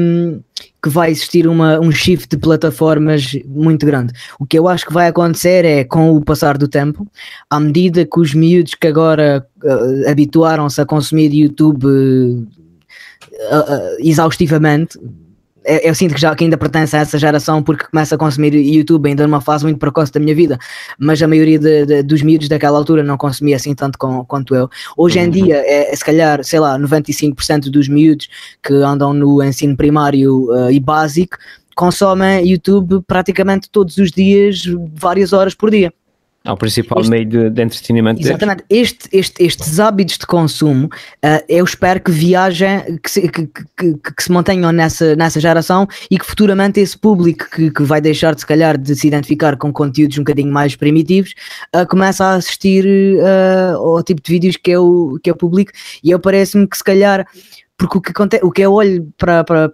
que vai existir uma, um shift de plataformas muito grande. O que eu acho que vai acontecer é, com o passar do tempo, à medida que os miúdos que agora uh, habituaram-se a consumir YouTube uh, uh, exaustivamente, eu sinto que já que ainda pertence a essa geração porque começa a consumir YouTube ainda numa fase muito precoce da minha vida, mas a maioria de, de, dos miúdos daquela altura não consumia assim tanto com, quanto eu. Hoje em uhum. dia, é, é, se calhar, sei lá, 95% dos miúdos que andam no ensino primário uh, e básico consomem YouTube praticamente todos os dias, várias horas por dia. É o principal este, meio de, de entretenimento Exatamente. Este, este, estes hábitos de consumo, uh, eu espero que viajem, que se, que, que, que, se mantenham nessa, nessa geração e que futuramente esse público que, que vai deixar de se calhar de se identificar com conteúdos um bocadinho mais primitivos uh, comece a assistir uh, ao tipo de vídeos que eu, que eu publico e eu parece-me que se calhar porque o que, acontece, o que eu olho para, para,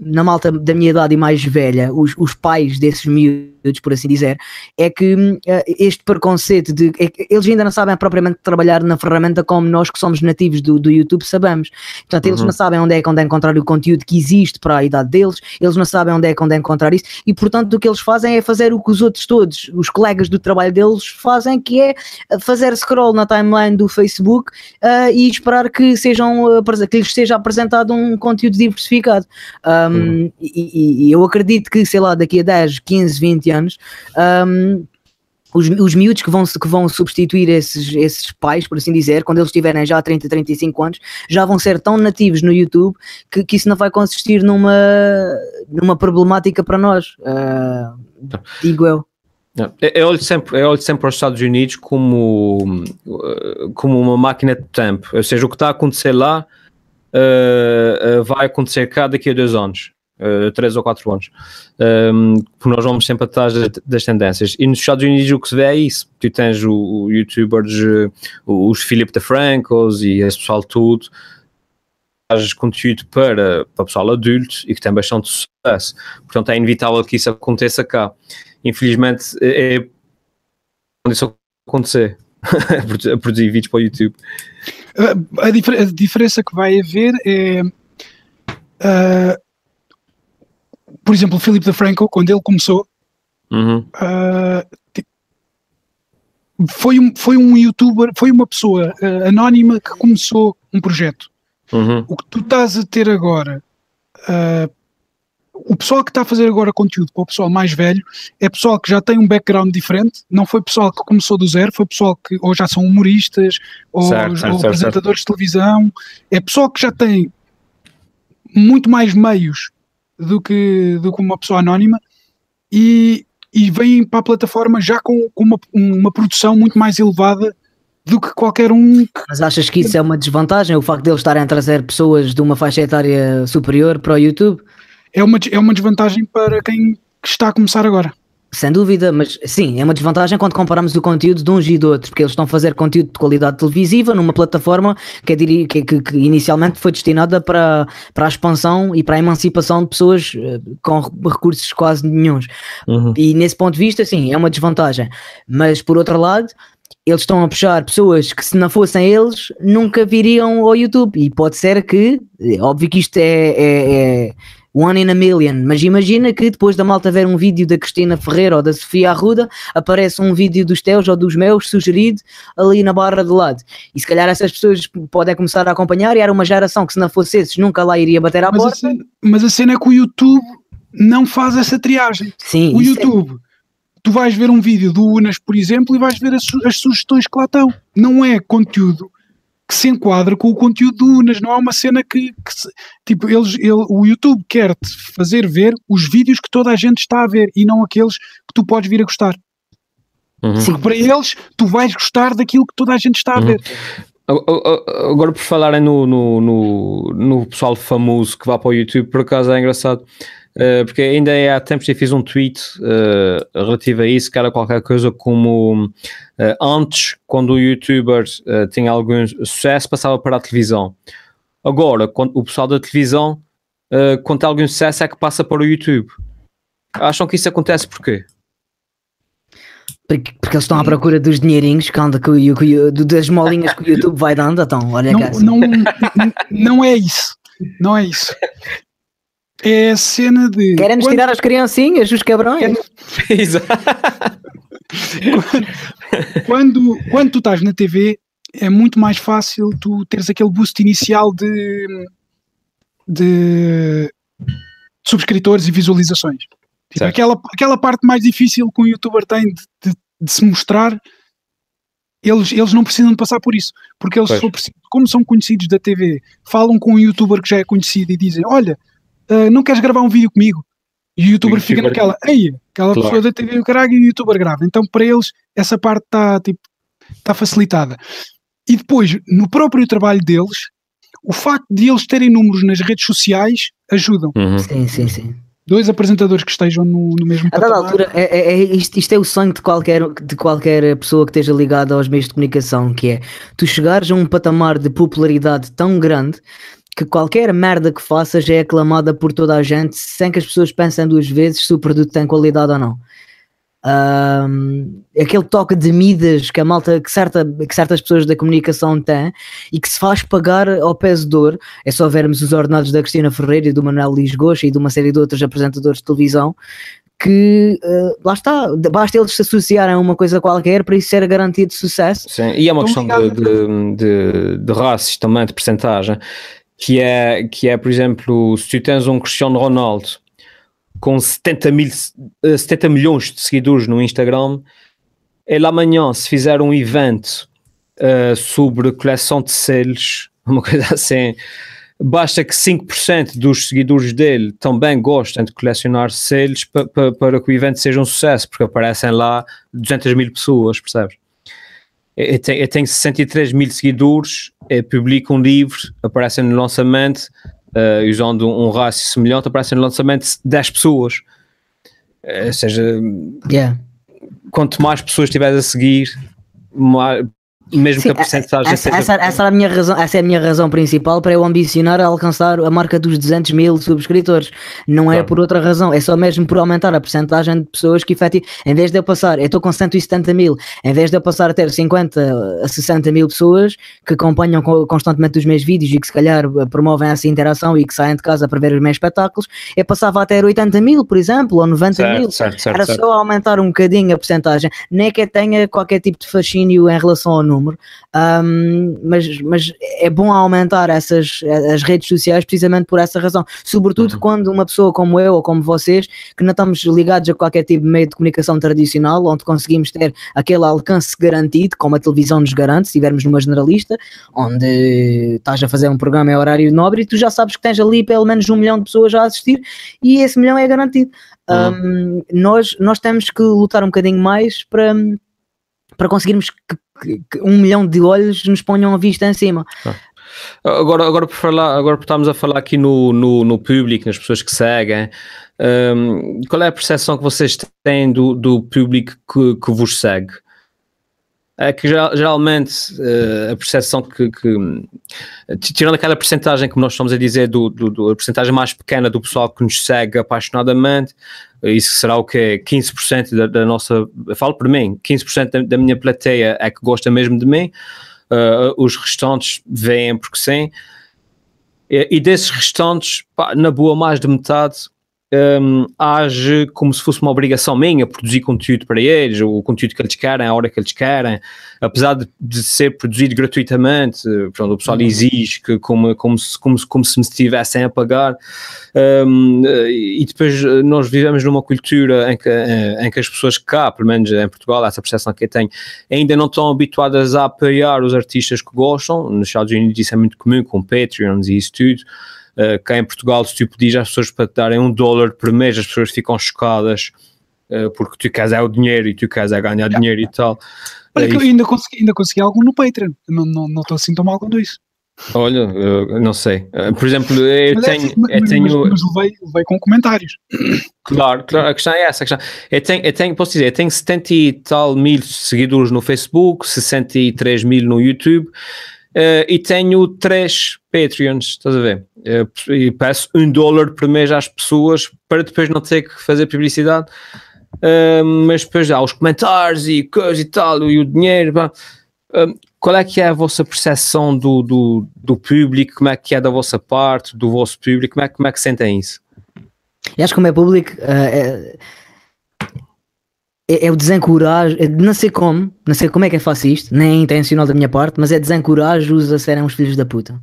na malta da minha idade e mais velha, os, os pais desses miúdos, por assim dizer, é que uh, este preconceito de. É eles ainda não sabem propriamente trabalhar na ferramenta como nós que somos nativos do, do YouTube sabemos. Portanto, eles uhum. não sabem onde é que onde é encontrar o conteúdo que existe para a idade deles, eles não sabem onde é que onde é encontrar isso, e portanto o que eles fazem é fazer o que os outros todos, os colegas do trabalho deles, fazem, que é fazer scroll na timeline do Facebook uh, e esperar que, sejam, que lhes seja apresentado um conteúdo diversificado. Um, uhum. e, e, eu acredito que, sei lá, daqui a 10, 15, 20 anos. Um, os, os miúdos que vão, que vão substituir esses, esses pais, por assim dizer, quando eles tiverem já 30, 35 anos, já vão ser tão nativos no YouTube que, que isso não vai consistir numa, numa problemática para nós, uh, digo eu. Eu olho, sempre, eu olho sempre para os Estados Unidos como, como uma máquina de tempo, ou seja, o que está a acontecer lá uh, uh, vai acontecer cá daqui a dois anos, uh, três ou quatro anos, um, porque nós vamos sempre atrás das, das, tendências. E nos Estados Unidos o que se vê é isso. Tu tens o, o youtubers, os Philip de Francos e esse pessoal tudo, faz conteúdo para, para pessoal adulto e que tem bastante sucesso. Portanto, é inevitável que isso aconteça cá. Infelizmente, é, é quando isso acontecer. produzir vídeos para o YouTube. A, a, difer a diferença que vai haver é. Uh, por exemplo, o Filipe da Franco, quando ele começou, uhum. uh, foi, um, foi um youtuber, foi uma pessoa uh, anónima que começou um projeto. Uhum. O que tu estás a ter agora o pessoal que está a fazer agora conteúdo para o pessoal mais velho é pessoal que já tem um background diferente, não foi pessoal que começou do zero, foi pessoal que ou já são humoristas ou, certo, certo, ou apresentadores certo. de televisão, é pessoal que já tem muito mais meios do que, do que uma pessoa anónima e, e vêm para a plataforma já com, com uma, uma produção muito mais elevada do que qualquer um. Que... Mas achas que isso é uma desvantagem, o facto de eles estarem a trazer pessoas de uma faixa etária superior para o YouTube? É uma, é uma desvantagem para quem está a começar agora. Sem dúvida, mas sim, é uma desvantagem quando comparamos o conteúdo de uns e de outros, porque eles estão a fazer conteúdo de qualidade televisiva numa plataforma que, é, que, que, que inicialmente foi destinada para, para a expansão e para a emancipação de pessoas eh, com recursos quase nenhums. Uhum. E nesse ponto de vista, sim, é uma desvantagem. Mas por outro lado, eles estão a puxar pessoas que se não fossem eles nunca viriam ao YouTube e pode ser que, é óbvio que isto é, é, é One in a million. Mas imagina que depois da malta ver um vídeo da Cristina Ferreira ou da Sofia Arruda, aparece um vídeo dos teus ou dos meus sugerido ali na barra de lado. E se calhar essas pessoas podem começar a acompanhar e era uma geração que se não fosse esses nunca lá iria bater à mas porta. A cena, mas a cena é que o YouTube não faz essa triagem. Sim, o é YouTube, é... tu vais ver um vídeo do Unas, por exemplo, e vais ver as, as sugestões que lá estão. Não é conteúdo que se enquadra com o conteúdo do Unas, não há uma cena que, que se, tipo, eles, ele, o YouTube quer-te fazer ver os vídeos que toda a gente está a ver e não aqueles que tu podes vir a gostar. Uhum. Porque para eles tu vais gostar daquilo que toda a gente está a uhum. ver. Agora por falarem no, no, no, no, pessoal famoso que vai para o YouTube, por acaso é engraçado, uh, porque ainda é há tempos eu fiz um tweet uh, relativo a isso, que era qualquer coisa como uh, antes, quando o youtuber tinha algum sucesso, passava para a televisão. Agora, quando, o pessoal da televisão, quando tem algum sucesso, é que passa para o YouTube. Acham que isso acontece porquê? Porque, porque eles estão à procura dos dinheirinhos que anda, que, que, das molinhas que o YouTube vai dando, então, olha não, assim. não, não é isso. Não é isso. É a cena de. Querem-nos quando... tirar as criancinhas, os cabrões. Exato. quando, quando, quando tu estás na TV, é muito mais fácil tu teres aquele boost inicial de, de subscritores e visualizações. Tipo, aquela, aquela parte mais difícil que um youtuber tem de, de, de, se mostrar, eles, eles não precisam de passar por isso. Porque eles, como são conhecidos da TV, falam com um youtuber que já é conhecido e dizem: Olha, uh, não queres gravar um vídeo comigo? E o youtuber fica naquela, ei, aquela claro. pessoa da TV o caralho e o youtuber grava. Então, para eles, essa parte está tipo, tá facilitada. E depois, no próprio trabalho deles, o facto de eles terem números nas redes sociais ajudam. Uhum. Sim, sim, sim dois apresentadores que estejam no, no mesmo A dada altura, é, é, é, isto, isto, é o sonho de qualquer, de qualquer pessoa que esteja ligada aos meios de comunicação, que é tu chegares a um patamar de popularidade tão grande que qualquer merda que faças é aclamada por toda a gente sem que as pessoas pensem duas vezes se o produto tem qualidade ou não. Um, aquele toque de midas que a malta que, certa, que certas pessoas da comunicação têm e que se faz pagar ao peso de dor. É só vermos os ordenados da Cristina Ferreira e do Manuel Lisgocha e de uma série de outros apresentadores de televisão que uh, lá está, basta eles se associarem a uma coisa qualquer para isso ser a garantia de sucesso. Sim, e é uma questão de, de, de, de raças também, de percentagem, que é, que é, por exemplo, se tu tens um Cristiano Ronaldo com 70, mil, 70 eh, milhões de seguidores no Instagram, ele amanhã, se fizer um evento uh, sobre coleção de selos, uma coisa assim, basta que 5% dos seguidores dele também gostem de colecionar selos pa, pa, para que o evento seja um sucesso, porque aparecem lá 200 mil pessoas, percebes? Eu tenho, eu tenho 63 mil seguidores, publico um livro, aparecem no lançamento, uh, usando um rácio semelhante, aparecem no lançamento 10 pessoas. Uh, ou seja, yeah. quanto mais pessoas tiveres a seguir, mais, mesmo Sim, que a porcentagem essa, essa, essa, é a minha razão, essa é a minha razão principal para eu ambicionar a alcançar a marca dos 200 mil subscritores. Não é claro. por outra razão, é só mesmo por aumentar a porcentagem de pessoas que efetivamente, em vez de eu passar, eu estou com 170 mil, em vez de eu passar a ter 50 a 60 mil pessoas que acompanham constantemente os meus vídeos e que se calhar promovem essa interação e que saem de casa para ver os meus espetáculos, eu passava a ter 80 mil, por exemplo, ou 90 certo, mil. Certo, certo, Era só aumentar um bocadinho a porcentagem, nem que eu tenha qualquer tipo de fascínio em relação ao número número, um, mas, mas é bom aumentar essas as redes sociais precisamente por essa razão, sobretudo uhum. quando uma pessoa como eu ou como vocês, que não estamos ligados a qualquer tipo de meio de comunicação tradicional, onde conseguimos ter aquele alcance garantido, como a televisão nos garante, se estivermos numa generalista, onde estás a fazer um programa em horário nobre e tu já sabes que tens ali pelo menos um milhão de pessoas a assistir e esse milhão é garantido. Uhum. Um, nós, nós temos que lutar um bocadinho mais para, para conseguirmos que que, um milhão de olhos nos ponham a vista em cima. Ah. Agora, agora, por falar, agora por estarmos a falar aqui no, no, no público, nas pessoas que seguem, um, qual é a percepção que vocês têm do, do público que, que vos segue? É que geralmente uh, a percepção que, que, tirando aquela percentagem que nós estamos a dizer, do, do, do, a percentagem mais pequena do pessoal que nos segue apaixonadamente, isso será o que 15% da, da nossa, falo por mim, 15% da, da, minha plateia é que gosta mesmo de mim, uh, os restantes veem porque sim. E, e desses restantes, pá, na boa, mais de metade um, age como se fosse uma obrigação minha produzir conteúdo para eles, o conteúdo que eles querem, a hora que eles querem, apesar de, de ser produzido gratuitamente, pronto, o pessoal uhum. exige que como, como, se, como, como se me estivessem a pagar, um, e depois nós vivemos numa cultura em que, em que as pessoas cá, pelo menos em Portugal, essa percepção que eu tenho, ainda não estão habituadas a apoiar os artistas que gostam, nos Estados Unidos isso é muito comum, com Patreons e isso tudo, Uh, cá em Portual, se tu pedires às pessoas para te darem um dólar por mês, as pessoas ficam chocadas uh, porque tu queres é o dinheiro e tu queres é ganhar yeah. dinheiro e tal. Olha é que eu ainda consegui, ainda consegui algo no Patreon, não estou não, não assim tão mal com isso. Olha, uh, não sei. Por exemplo, eu mas tenho. É assim, eu mas, tenho... mas, mas levei, levei, com comentários. Claro, claro, a questão é essa. Questão. Eu, tenho, eu tenho, posso dizer, eu tenho 70 e tal mil seguidores no Facebook, 63 mil no YouTube. Uh, e tenho três Patreons, estás a ver? Uh, e peço um dólar por mês às pessoas para depois não ter que fazer publicidade. Uh, mas depois há os comentários e coisa e tal, e o dinheiro. qual é que é a vossa percepção do, do, do, público? Como é que é da vossa parte, do vosso público? Como é, como é que sentem isso? Eu acho que como é público, é, é, é o desencorajo, é, não sei como, não sei como é que eu faço isto, nem é intencional da minha parte, mas é desencorajo-os a serem uns filhos da puta.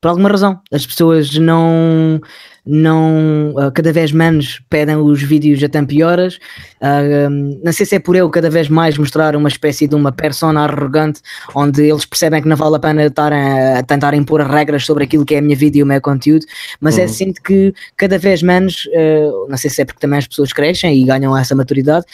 Por alguma razão, as pessoas não, não uh, cada vez menos pedem os vídeos a tempo e horas. Uh, não sei se é por eu cada vez mais mostrar uma espécie de uma persona arrogante, onde eles percebem que não vale a pena estar a, a tentar impor regras sobre aquilo que é a minha vida e o meu conteúdo, mas é uhum. é sinto que cada vez menos, uh, não sei se é porque também as pessoas crescem e ganham essa maturidade,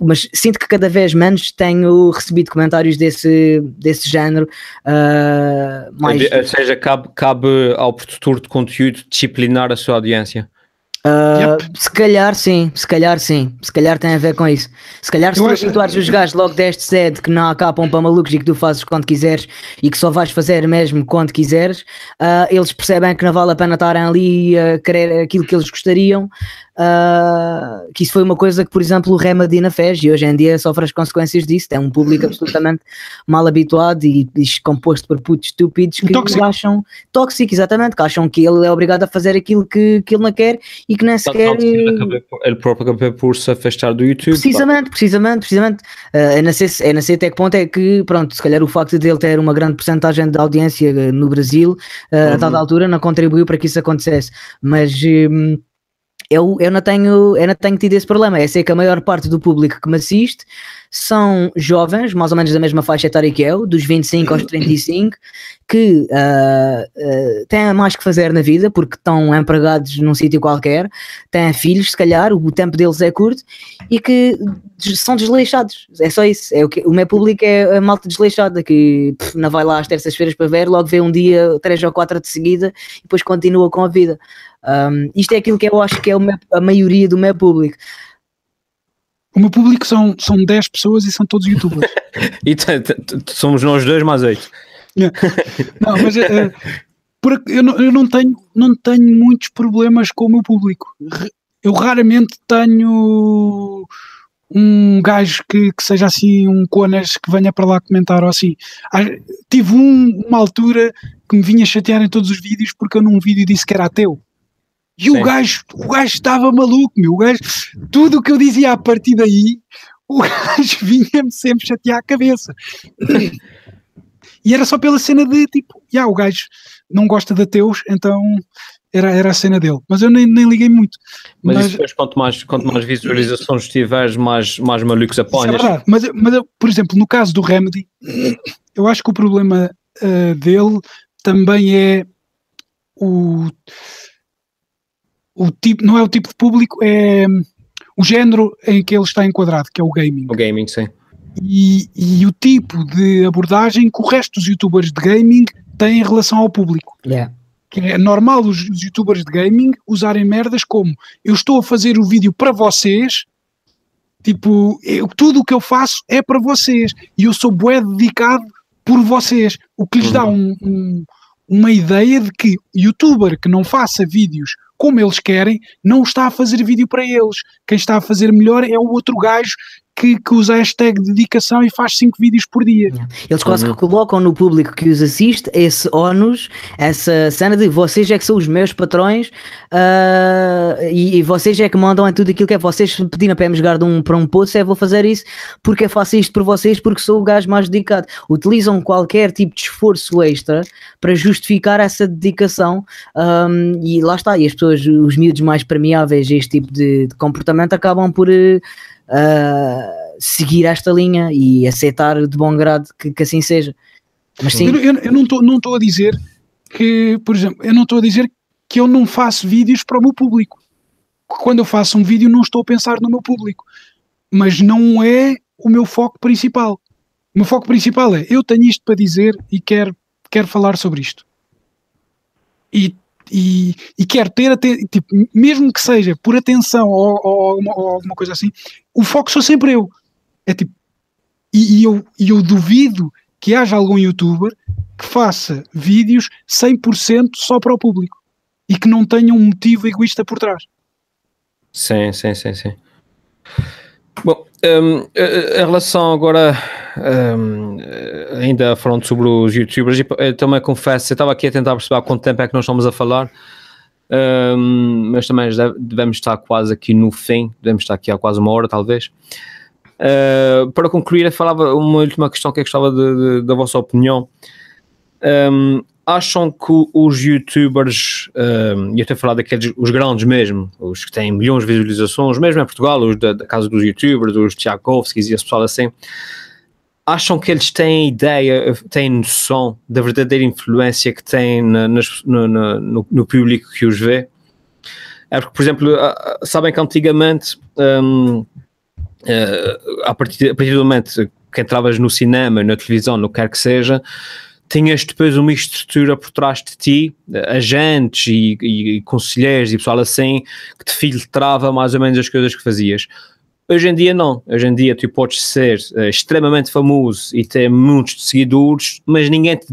mas sinto que cada vez menos tenho recebido comentários desse, desse género. Uh, mais... Ou seja, cabe, cabe ao produtor de conteúdo disciplinar a sua audiência. Uh, yep. Se calhar sim, se calhar sim, se calhar tem a ver com isso. Se calhar se tu habituares os gajos logo deste sede que não acapam para malucos e que tu fazes quando quiseres e que só vais fazer mesmo quando quiseres, uh, eles percebem que não vale a pena estarem ali a querer aquilo que eles gostariam Uh, que isso foi uma coisa que, por exemplo, o Remedy fez e hoje em dia sofre as consequências disso. Tem um público absolutamente mal habituado e, e composto por putos estúpidos que tóxico. acham tóxico, exatamente, que acham que ele é obrigado a fazer aquilo que, que ele não quer e que nem sequer. Ele próprio acabou por se afastar do YouTube. Precisamente, pá. precisamente, precisamente. Uh, eu, não sei, eu não sei até que ponto é que, pronto, se calhar o facto de ele ter uma grande porcentagem de audiência no Brasil, uh, uhum. a dada altura, não contribuiu para que isso acontecesse, mas. Um, eu, eu, não tenho, eu não tenho tido esse problema. É sei que a maior parte do público que me assiste são jovens, mais ou menos da mesma faixa etária que eu, dos 25 aos 35, que uh, uh, têm mais que fazer na vida porque estão empregados num sítio qualquer, têm filhos, se calhar, o tempo deles é curto e que são desleixados. É só isso. É o, que, o meu público é a malta desleixada que pff, não vai lá às terças-feiras para ver, logo vê um dia, três ou quatro de seguida e depois continua com a vida. Um, isto é aquilo que eu acho que é meu, a maioria do meu público. O meu público são, são 10 pessoas e são todos youtubers. e somos nós dois mais oito. Não, mas uh, por, eu, não, eu não, tenho, não tenho muitos problemas com o meu público. Eu raramente tenho um gajo que, que seja assim, um conas que venha para lá comentar ou assim. Tive um, uma altura que me vinha chatear em todos os vídeos porque eu num vídeo disse que era ateu. E Sim. o gajo, o gajo estava maluco, meu. O gajo, tudo o que eu dizia a partir daí, o gajo vinha-me sempre chatear a cabeça. E era só pela cena de tipo, já, o gajo não gosta de ateus, então era, era a cena dele. Mas eu nem, nem liguei muito. Mas, mas depois, quanto mais, quanto mais visualizações tiveres, mais, mais malucos apanhas. É verdade, mas, mas por exemplo, no caso do Remedy, eu acho que o problema uh, dele também é o o tipo, não é o tipo de público, é o género em que ele está enquadrado, que é o gaming. O gaming, sim. E, e o tipo de abordagem que o resto dos youtubers de gaming têm em relação ao público. Yeah. Que é normal os, os youtubers de gaming usarem merdas como eu estou a fazer o vídeo para vocês, tipo, eu, tudo o que eu faço é para vocês e eu sou bué dedicado por vocês, o que lhes uhum. dá um, um, uma ideia de que youtuber que não faça vídeos como eles querem, não está a fazer vídeo para eles. Quem está a fazer melhor é o outro gajo que, que usa a hashtag dedicação e faz 5 vídeos por dia. Eles quase uhum. que colocam no público que os assiste esse ónus, essa cena de vocês é que são os meus patrões uh, e, e, vocês é que mandam em tudo aquilo que é vocês pedindo para me jogar de um, para um poço, é vou fazer isso porque eu faço isto por vocês porque sou o gajo mais dedicado. Utilizam qualquer tipo de esforço extra para justificar essa dedicação um, e lá está, e as pessoas, os miúdos mais permeáveis a este tipo de, de comportamento acabam por uh, seguir esta linha e aceitar de bom grado que, que assim seja. Mas sim. Eu, eu, não estou a dizer que, por exemplo, eu não estou a dizer que eu não faço vídeos para o meu público. Quando eu faço um vídeo, não estou a pensar no meu público, mas não é o meu foco principal. O meu foco principal é eu tenho isto para dizer e quero, quero falar sobre isto. E, e, e quero ter, tipo, mesmo que seja por atenção ou, ou, ou, alguma coisa assim, o foco sou sempre eu. É tipo, e, e, eu, e eu duvido que haja algum youtuber que faça vídeos 100% só para o público e que não tenha um motivo egoísta por trás. Sim, sim, sim, sim. Bom, um, em relação agora, um, ainda falando sobre os youtubers, eu também confesso, eu estava aqui a tentar perceber há quanto tempo é que nós estamos a falar, um, mas também devemos estar quase aqui no fim, devemos estar aqui há quase uma hora talvez. Uh, para concluir, eu falava uma última questão que eu gostava de, de, da vossa opinião. Um, acham que os youtubers, um, e eu estou a falar daqueles, os grandes mesmo, os que têm milhões de visualizações, mesmo em Portugal, os da, da casa dos youtubers, os Tchaikovskis e esse pessoal assim, acham que eles têm ideia, têm noção da verdadeira influência que têm na, nas, no, no, no, público que os vê? É porque, por exemplo, sabem que antigamente, um, eh, a, partir, a partir do momento que entravas no cinema, na televisão, no que quer que seja, tinhas depois uma estrutura por trás de ti, agentes e, e, e conselheiros e pessoal assim, que te filtrava mais ou menos as coisas que fazias. Hoje em dia não, hoje em dia tu podes ser uh, extremamente famoso e ter muitos seguidores, mas ninguém te,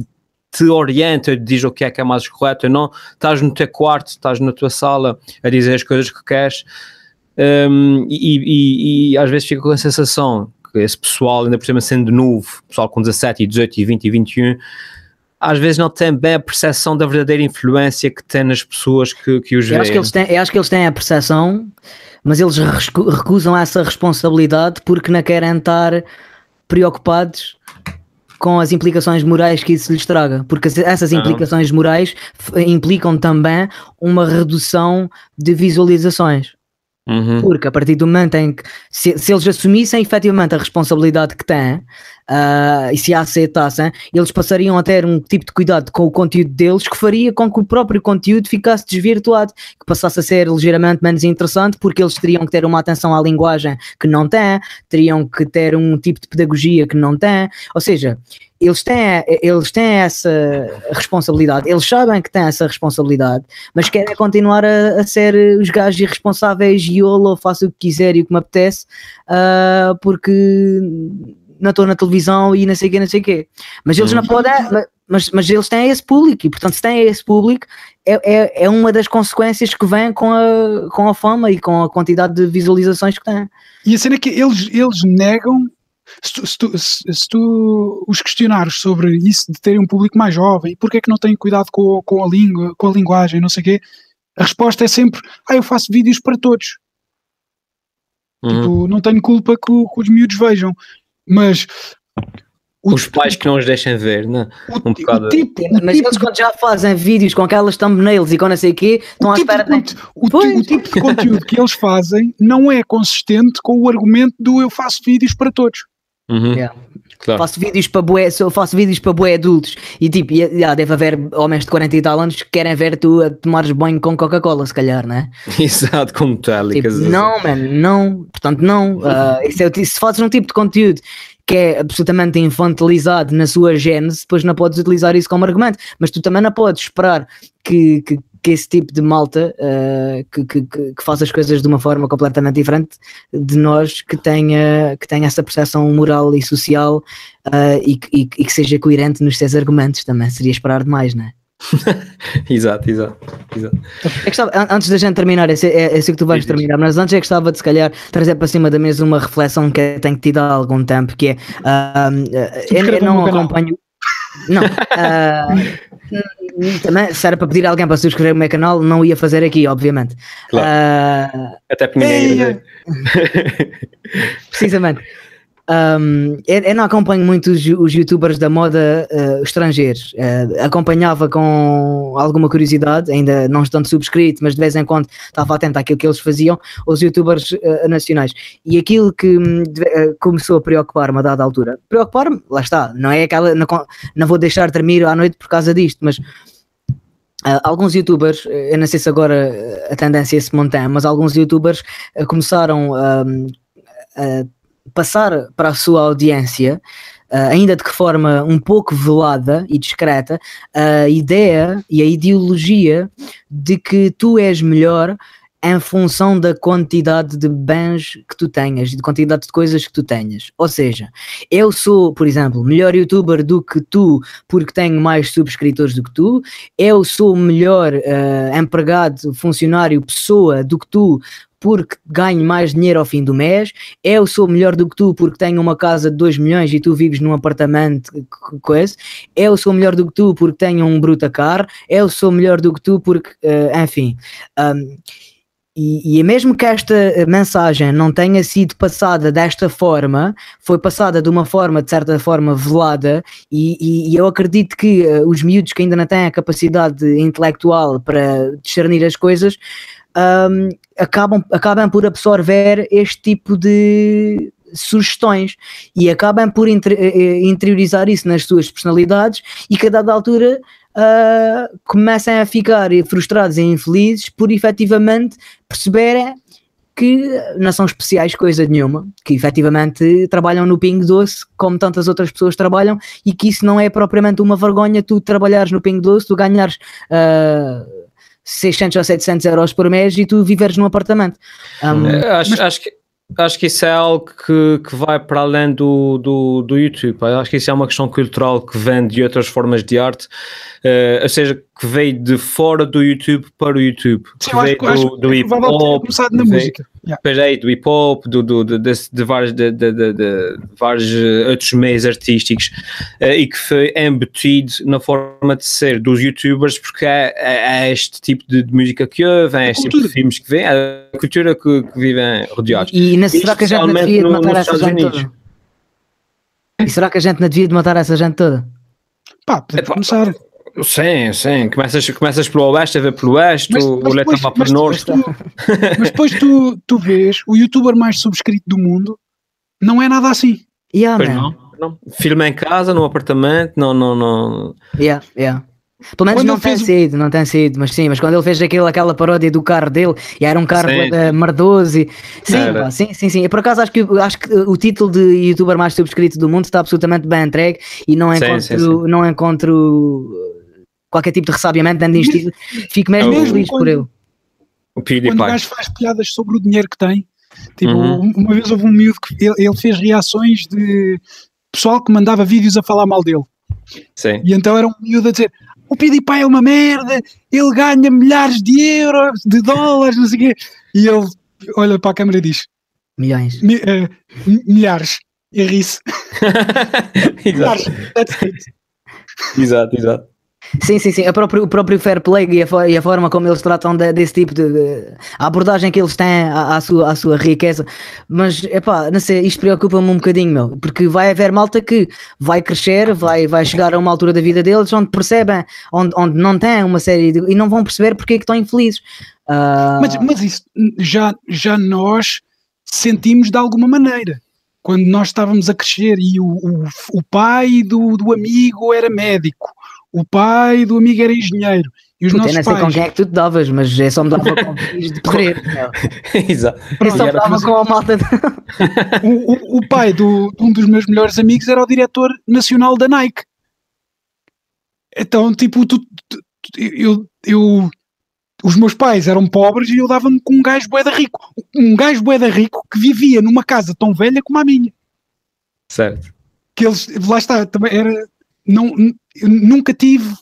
te orienta, te diz o que é que é mais correto ou não, estás no teu quarto, estás na tua sala a dizer as coisas que queres. Um, e, e, e às vezes fica com a sensação esse pessoal, ainda por cima sendo novo, pessoal com 17, 18, 20 e 21, às vezes não tem bem a percepção da verdadeira influência que tem nas pessoas que, que os veem. Acho que, eles têm, eu acho que eles têm a percepção, mas eles recusam essa responsabilidade porque não querem estar preocupados com as implicações morais que isso lhes traga, porque essas implicações morais implicam também uma redução de visualizações. Uhum. Porque a partir do momento em que, se, se eles assumissem efetivamente a responsabilidade que têm uh, e se a aceitassem, eles passariam a ter um tipo de cuidado com o conteúdo deles que faria com que o próprio conteúdo ficasse desvirtuado, que passasse a ser ligeiramente menos interessante, porque eles teriam que ter uma atenção à linguagem que não têm, teriam que ter um tipo de pedagogia que não têm, ou seja, eles têm, eles têm essa responsabilidade, eles sabem que têm essa responsabilidade, mas querem continuar a, a ser os gajos irresponsáveis e eu faço o que quiser e o que me apetece, uh, porque não estou na televisão e não sei o que, não sei o quê. Mas eles não podem, mas, mas eles têm esse público e, portanto, se têm esse público, é, é, é uma das consequências que vem com a, com a fama e com a quantidade de visualizações que têm. E a cena é que eles, eles negam se tu, se, tu, se tu, os questionares sobre isso de terem um público mais jovem, porque é que não têm cuidado com, com a língua, com a linguagem, não sei o quê, a resposta é sempre, ah, eu faço vídeos para todos. Uhum. Tipo, não tenho culpa que, que, os miúdos vejam. Mas os pais que não os deixem ver, né? um bocado... tipo, mas tipo eles quando já fazem vídeos com aquelas thumbnails e com não sei o quê, estão à tipo espera de... o, o, tipo de conteúdo que eles fazem não é consistente com o argumento do eu faço vídeos para todos. Uhum. Yeah. Claro. Faço vídeos para bué, faço vídeos para bué adultos e tipo, yeah, deve haver homens de 40 e tal anos que querem ver tu a tomares banho com Coca-Cola, se calhar, né? Exato, com metálicas. Tipo, não, mano, não, portanto, não. Uh, é, se fazes um tipo de conteúdo que é absolutamente infantilizado na sua gênese, depois não podes utilizar isso como argumento, mas tu também não podes esperar que, que, que esse tipo de malta uh, que, que, que, faz as coisas de uma forma completamente diferente de nós que tenha, que tenha essa percepção moral e social uh, e, e, e, que seja coerente nos seus argumentos também, seria esperar demais, não é? exato, exato, exato. É gostava, antes da gente terminar, esse, é, esse que tu vais terminar, mas antes é que gostava de se calhar trazer para cima da mesa uma reflexão que tenho tido há algum tempo, que é uh, eu, eu não acompanho. Não, uh, também se era para pedir a alguém para subscrever o meu canal, não ia fazer aqui, obviamente. Claro. Uh, Até porque ninguém Precisamente. Um, eu, eu, não acompanho muito os, os youtubers da moda uh, estrangeiros. Uh, acompanhava com alguma curiosidade, ainda não estando subscrito, mas de vez em quando estava atento àquilo que eles faziam, os youtubers uh, nacionais. E aquilo que hum, começou a preocupar-me a dada altura, preocupar-me, lá está, não é aquela, não, não vou deixar de dormir à noite por causa disto, mas Uh, alguns youtubers, eu não sei se agora a tendência se mantém, mas alguns youtubers uh, começaram uh, a passar para a sua audiência, uh, ainda de que forma um pouco velada e discreta, a ideia e a ideologia de que tu és melhor em função da quantidade de bens que tu tenhas, de quantidade de coisas que tu tenhas. Ou seja, eu sou, por exemplo, melhor youtuber do que tu porque tenho mais subscritores do que tu, eu sou melhor uh, empregado, funcionário, pessoa do que tu porque ganho mais dinheiro ao fim do mês, eu sou melhor do que tu porque tenho uma casa de 2 milhões e tu vives num apartamento coisa, eu sou melhor do que tu porque tenho um bruta car, eu sou melhor do que tu porque, uh, enfim. Um, e, e mesmo que esta mensagem não tenha sido passada desta forma, foi passada de uma forma, de certa forma, velada, e, e, e eu acredito que uh, os miúdos que ainda não têm a capacidade intelectual para discernir as coisas um, acabam, acabam por absorver este tipo de sugestões e acabam por eh, eh, interiorizar isso nas suas personalidades e que a dada altura uh, começam a ficar frustrados e infelizes por efetivamente perceberem que não são especiais coisa nenhuma, que efetivamente trabalham no Ping Doce como tantas outras pessoas trabalham e que isso não é propriamente uma vergonha tu trabalhares no Ping Doce, tu ganhares uh, 600 ou 700 euros por mês e tu viveres num apartamento. Um, é, acho, mas... acho, que, acho que isso é algo que, que vai para além do, do, do YouTube. Acho que isso é uma questão cultural que vem de outras formas de arte, uh, ou seja, que veio de fora do YouTube para o YouTube. Sim, que veio acho, do, do hip hop. começado na música. Yeah. aí, do hip hop, do, do, de, de, de, vários, de, de, de, vários eh, outros meios artísticos uh, e que foi embutido na forma de ser dos youtubers, porque é, é, é este tipo de, de, música que ouvem, é este tipo de filmes que vêm, é a cultura que, que vivem rodeados. E, e será que a gente não devia de matar essa gente toda? E será que a gente não devia de matar essa gente toda? Pá, podemos começar. Sim, sim. Começas, começas pelo oeste a ver pelo oeste, mas, o leite vai para o norte. mas depois tu, tu vês o youtuber mais subscrito do mundo, não é nada assim. Yeah, pois não, não. Filma em casa, no apartamento, não, não, não. Yeah, yeah. Pelo menos quando não tem sido, não tem sido, mas sim, mas quando ele fez aquilo, aquela paródia do carro dele, e era um carro uh, mardoso, e... sim, pá, sim, sim, sim. E por acaso acho que, acho que o título de youtuber mais subscrito do mundo está absolutamente bem entregue e não encontro, sim, sim, não encontro qualquer tipo de ressabiamento, dando isto, fico mesmo é feliz por ele. O Quando o gajo faz piadas sobre o dinheiro que tem, tipo, uhum. uma vez houve um miúdo que ele, ele, fez reações de pessoal que mandava vídeos a falar mal dele. Sim. E então era um miúdo a dizer: o PewDiePie é uma merda, ele ganha milhares de euros, de dólares, não sei o quê. E ele olha para a câmera e diz: Milhões. Mi, uh, milhares. E ri-se. milhares. Exato, exato. Sim, sim, sim. A próprio, o próprio fair play e a, e a forma como eles tratam de, desse tipo de, de, a abordagem que eles têm à, à, sua, à sua riqueza. Mas, epá, não sei, isto preocupa-me um bocadinho, meu, porque vai haver malta que vai crescer, vai, vai chegar a uma altura da vida deles onde percebem, onde, onde não têm uma série de, e não vão perceber porque é que estão infelizes. Uh... Mas, mas isso já, já nós sentimos de alguma maneira quando nós estávamos a crescer e o, o, o pai do, do amigo era médico o pai do amigo era engenheiro. E os Puta, nossos eu não sei pais... com quem é que tu te davas, mas é só me dava com filhos de correr. Exato. Eu só me dava com a malta. De... o, o, o, pai do, de um dos meus melhores amigos era o diretor nacional da Nike. Então, tipo, tu, tu, eu, eu, os meus pais eram pobres e eu dava-me com um gajo boeda rico. Um gajo boeda rico que vivia numa casa tão velha como a minha. Certo. Que eles, lá está, também era, não, nunca tive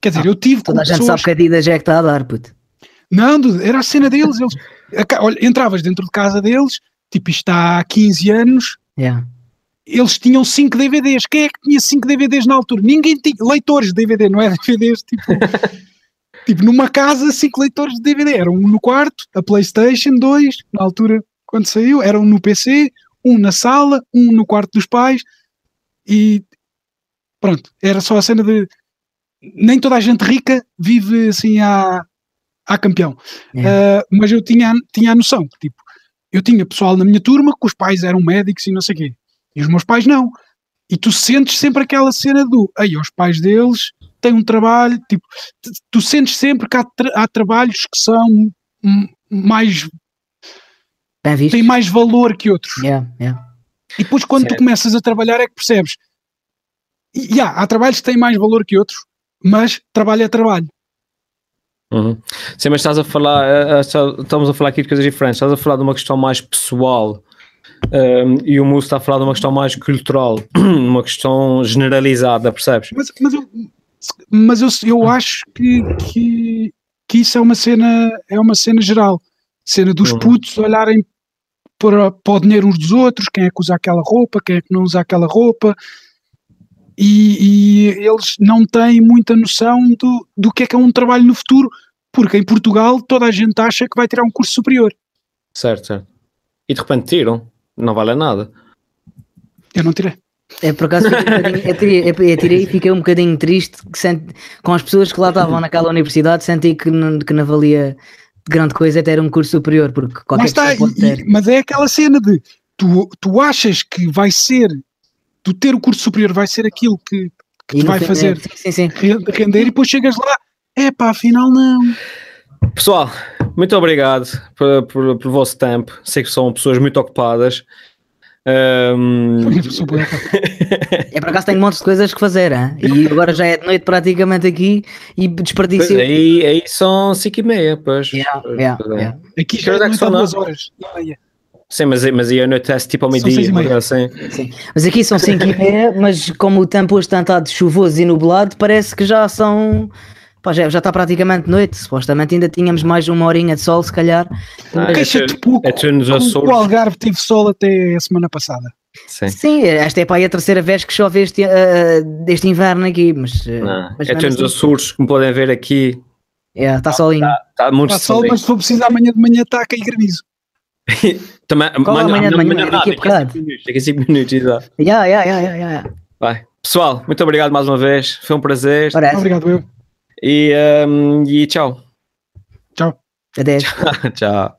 Quer dizer, eu tive Toda a gente pessoas... sabe que a Adidas é que está a dar, puto. Não, era a cena deles. Eles, olha, entravas dentro de casa deles, tipo, isto há 15 anos, Yeah. eles tinham 5 DVDs. Quem é que tinha 5 DVDs na altura? Ninguém tinha. Leitores de DVD, não é DVDs, tipo. tipo, numa casa, 5 leitores de DVD. Era um no quarto, a PlayStation 2, na altura, quando saiu, era um no PC, um na sala, um no quarto dos pais e pronto, era só a cena de nem toda a gente rica vive assim à, à campeão. Yeah. Uh, mas eu tinha, tinha a noção que, tipo, eu tinha pessoal na minha turma que os pais eram médicos e não sei o quê, e os meus pais não. E tu sentes sempre aquela cena do, aí, os pais deles têm um trabalho, tipo, tu, tu sentes sempre que há, tra- há trabalhos que são mais, Bem visto? têm mais valor que outros. Yeah, yeah. E depois, quando tu Certo. começas a trabalhar, é que percebes. E, yeah, há trabalhos que têm mais valor que outros, mas trabalho é trabalho. Uhum. Sim, mas estás a falar, eh, eh, estamos a falar aqui de coisas diferentes. Estás a falar de uma questão mais pessoal ehm, e o Musso está a falar de uma questão mais cultural, uma questão generalizada, percebes? Mas, mas, eu, mas eu, eu acho que, que, que isso é uma cena, é uma cena geral. Cena dos Uhum. putos olharem para, para o dinheiro uns dos outros, quem é que usa aquela roupa, quem é que não usa aquela roupa. E, e eles não têm muita noção do, do que é que é um trabalho no futuro, porque em Portugal toda a gente acha que vai tirar um curso superior. Certo, certo. E de repente tiram, não vale nada. Eu não tirei. É por acaso eu, tirei, eu, tirei e fiquei um bocadinho triste que senti- com as pessoas que lá estavam naquela universidade, senti que não, que não valia grande coisa ter um curso superior, porque qualquer está, pessoa pode e- ter. e- mas é aquela cena de tu, tu achas que vai ser, tu ter o curso superior vai ser aquilo que, que te vai fim é- fazer Sim, sim, sim. re- render e depois chegas lá, é pá, afinal não. Pessoal, muito obrigado por, por, pelo vosso tempo. Sei que são pessoas muito ocupadas. Pá. É por acaso tenho montes de coisas que fazer, hein? e agora já é de noite praticamente aqui e pois, desperdício. aí, aí são 5 e meia, pois. Yeah, Pois, yeah, pois yeah. Aqui já é é que são, duas não? horas e meia. Sim, mas, mas aí anoitece tipo ao São seis meio-dia, assim. Sim. Mas aqui são 5 e meia, mas como o tempo hoje está estado chuvoso e nublado, parece que já são. Pá, já, já está praticamente noite. Supostamente ainda tínhamos mais uma horinha de sol, se calhar. Ah, é Queixa-te tu- pouco. é O- Algarve teve sol até a semana passada. Sim. Sim, esta é para aí a terceira vez que chove este, ah, deste inverno aqui, mas. ah, Não, mas é tu mesmo nos assim, Açores, como podem ver aqui, é, está solinho. está muito Há sol, mas se for preciso amanhã de manhã está a cair granizo. Também, Qual é amanhã de manhã? não, Daqui a daqui a bocado? 5 minutos, daqui a 5 minutos, exato. Ya, ya, ya, ya. Vai. Pessoal, muito obrigado mais uma vez. Foi um prazer. Essa. Obrigado, eu. E, ehm, e tchau. Tchau. Adeus. tchau.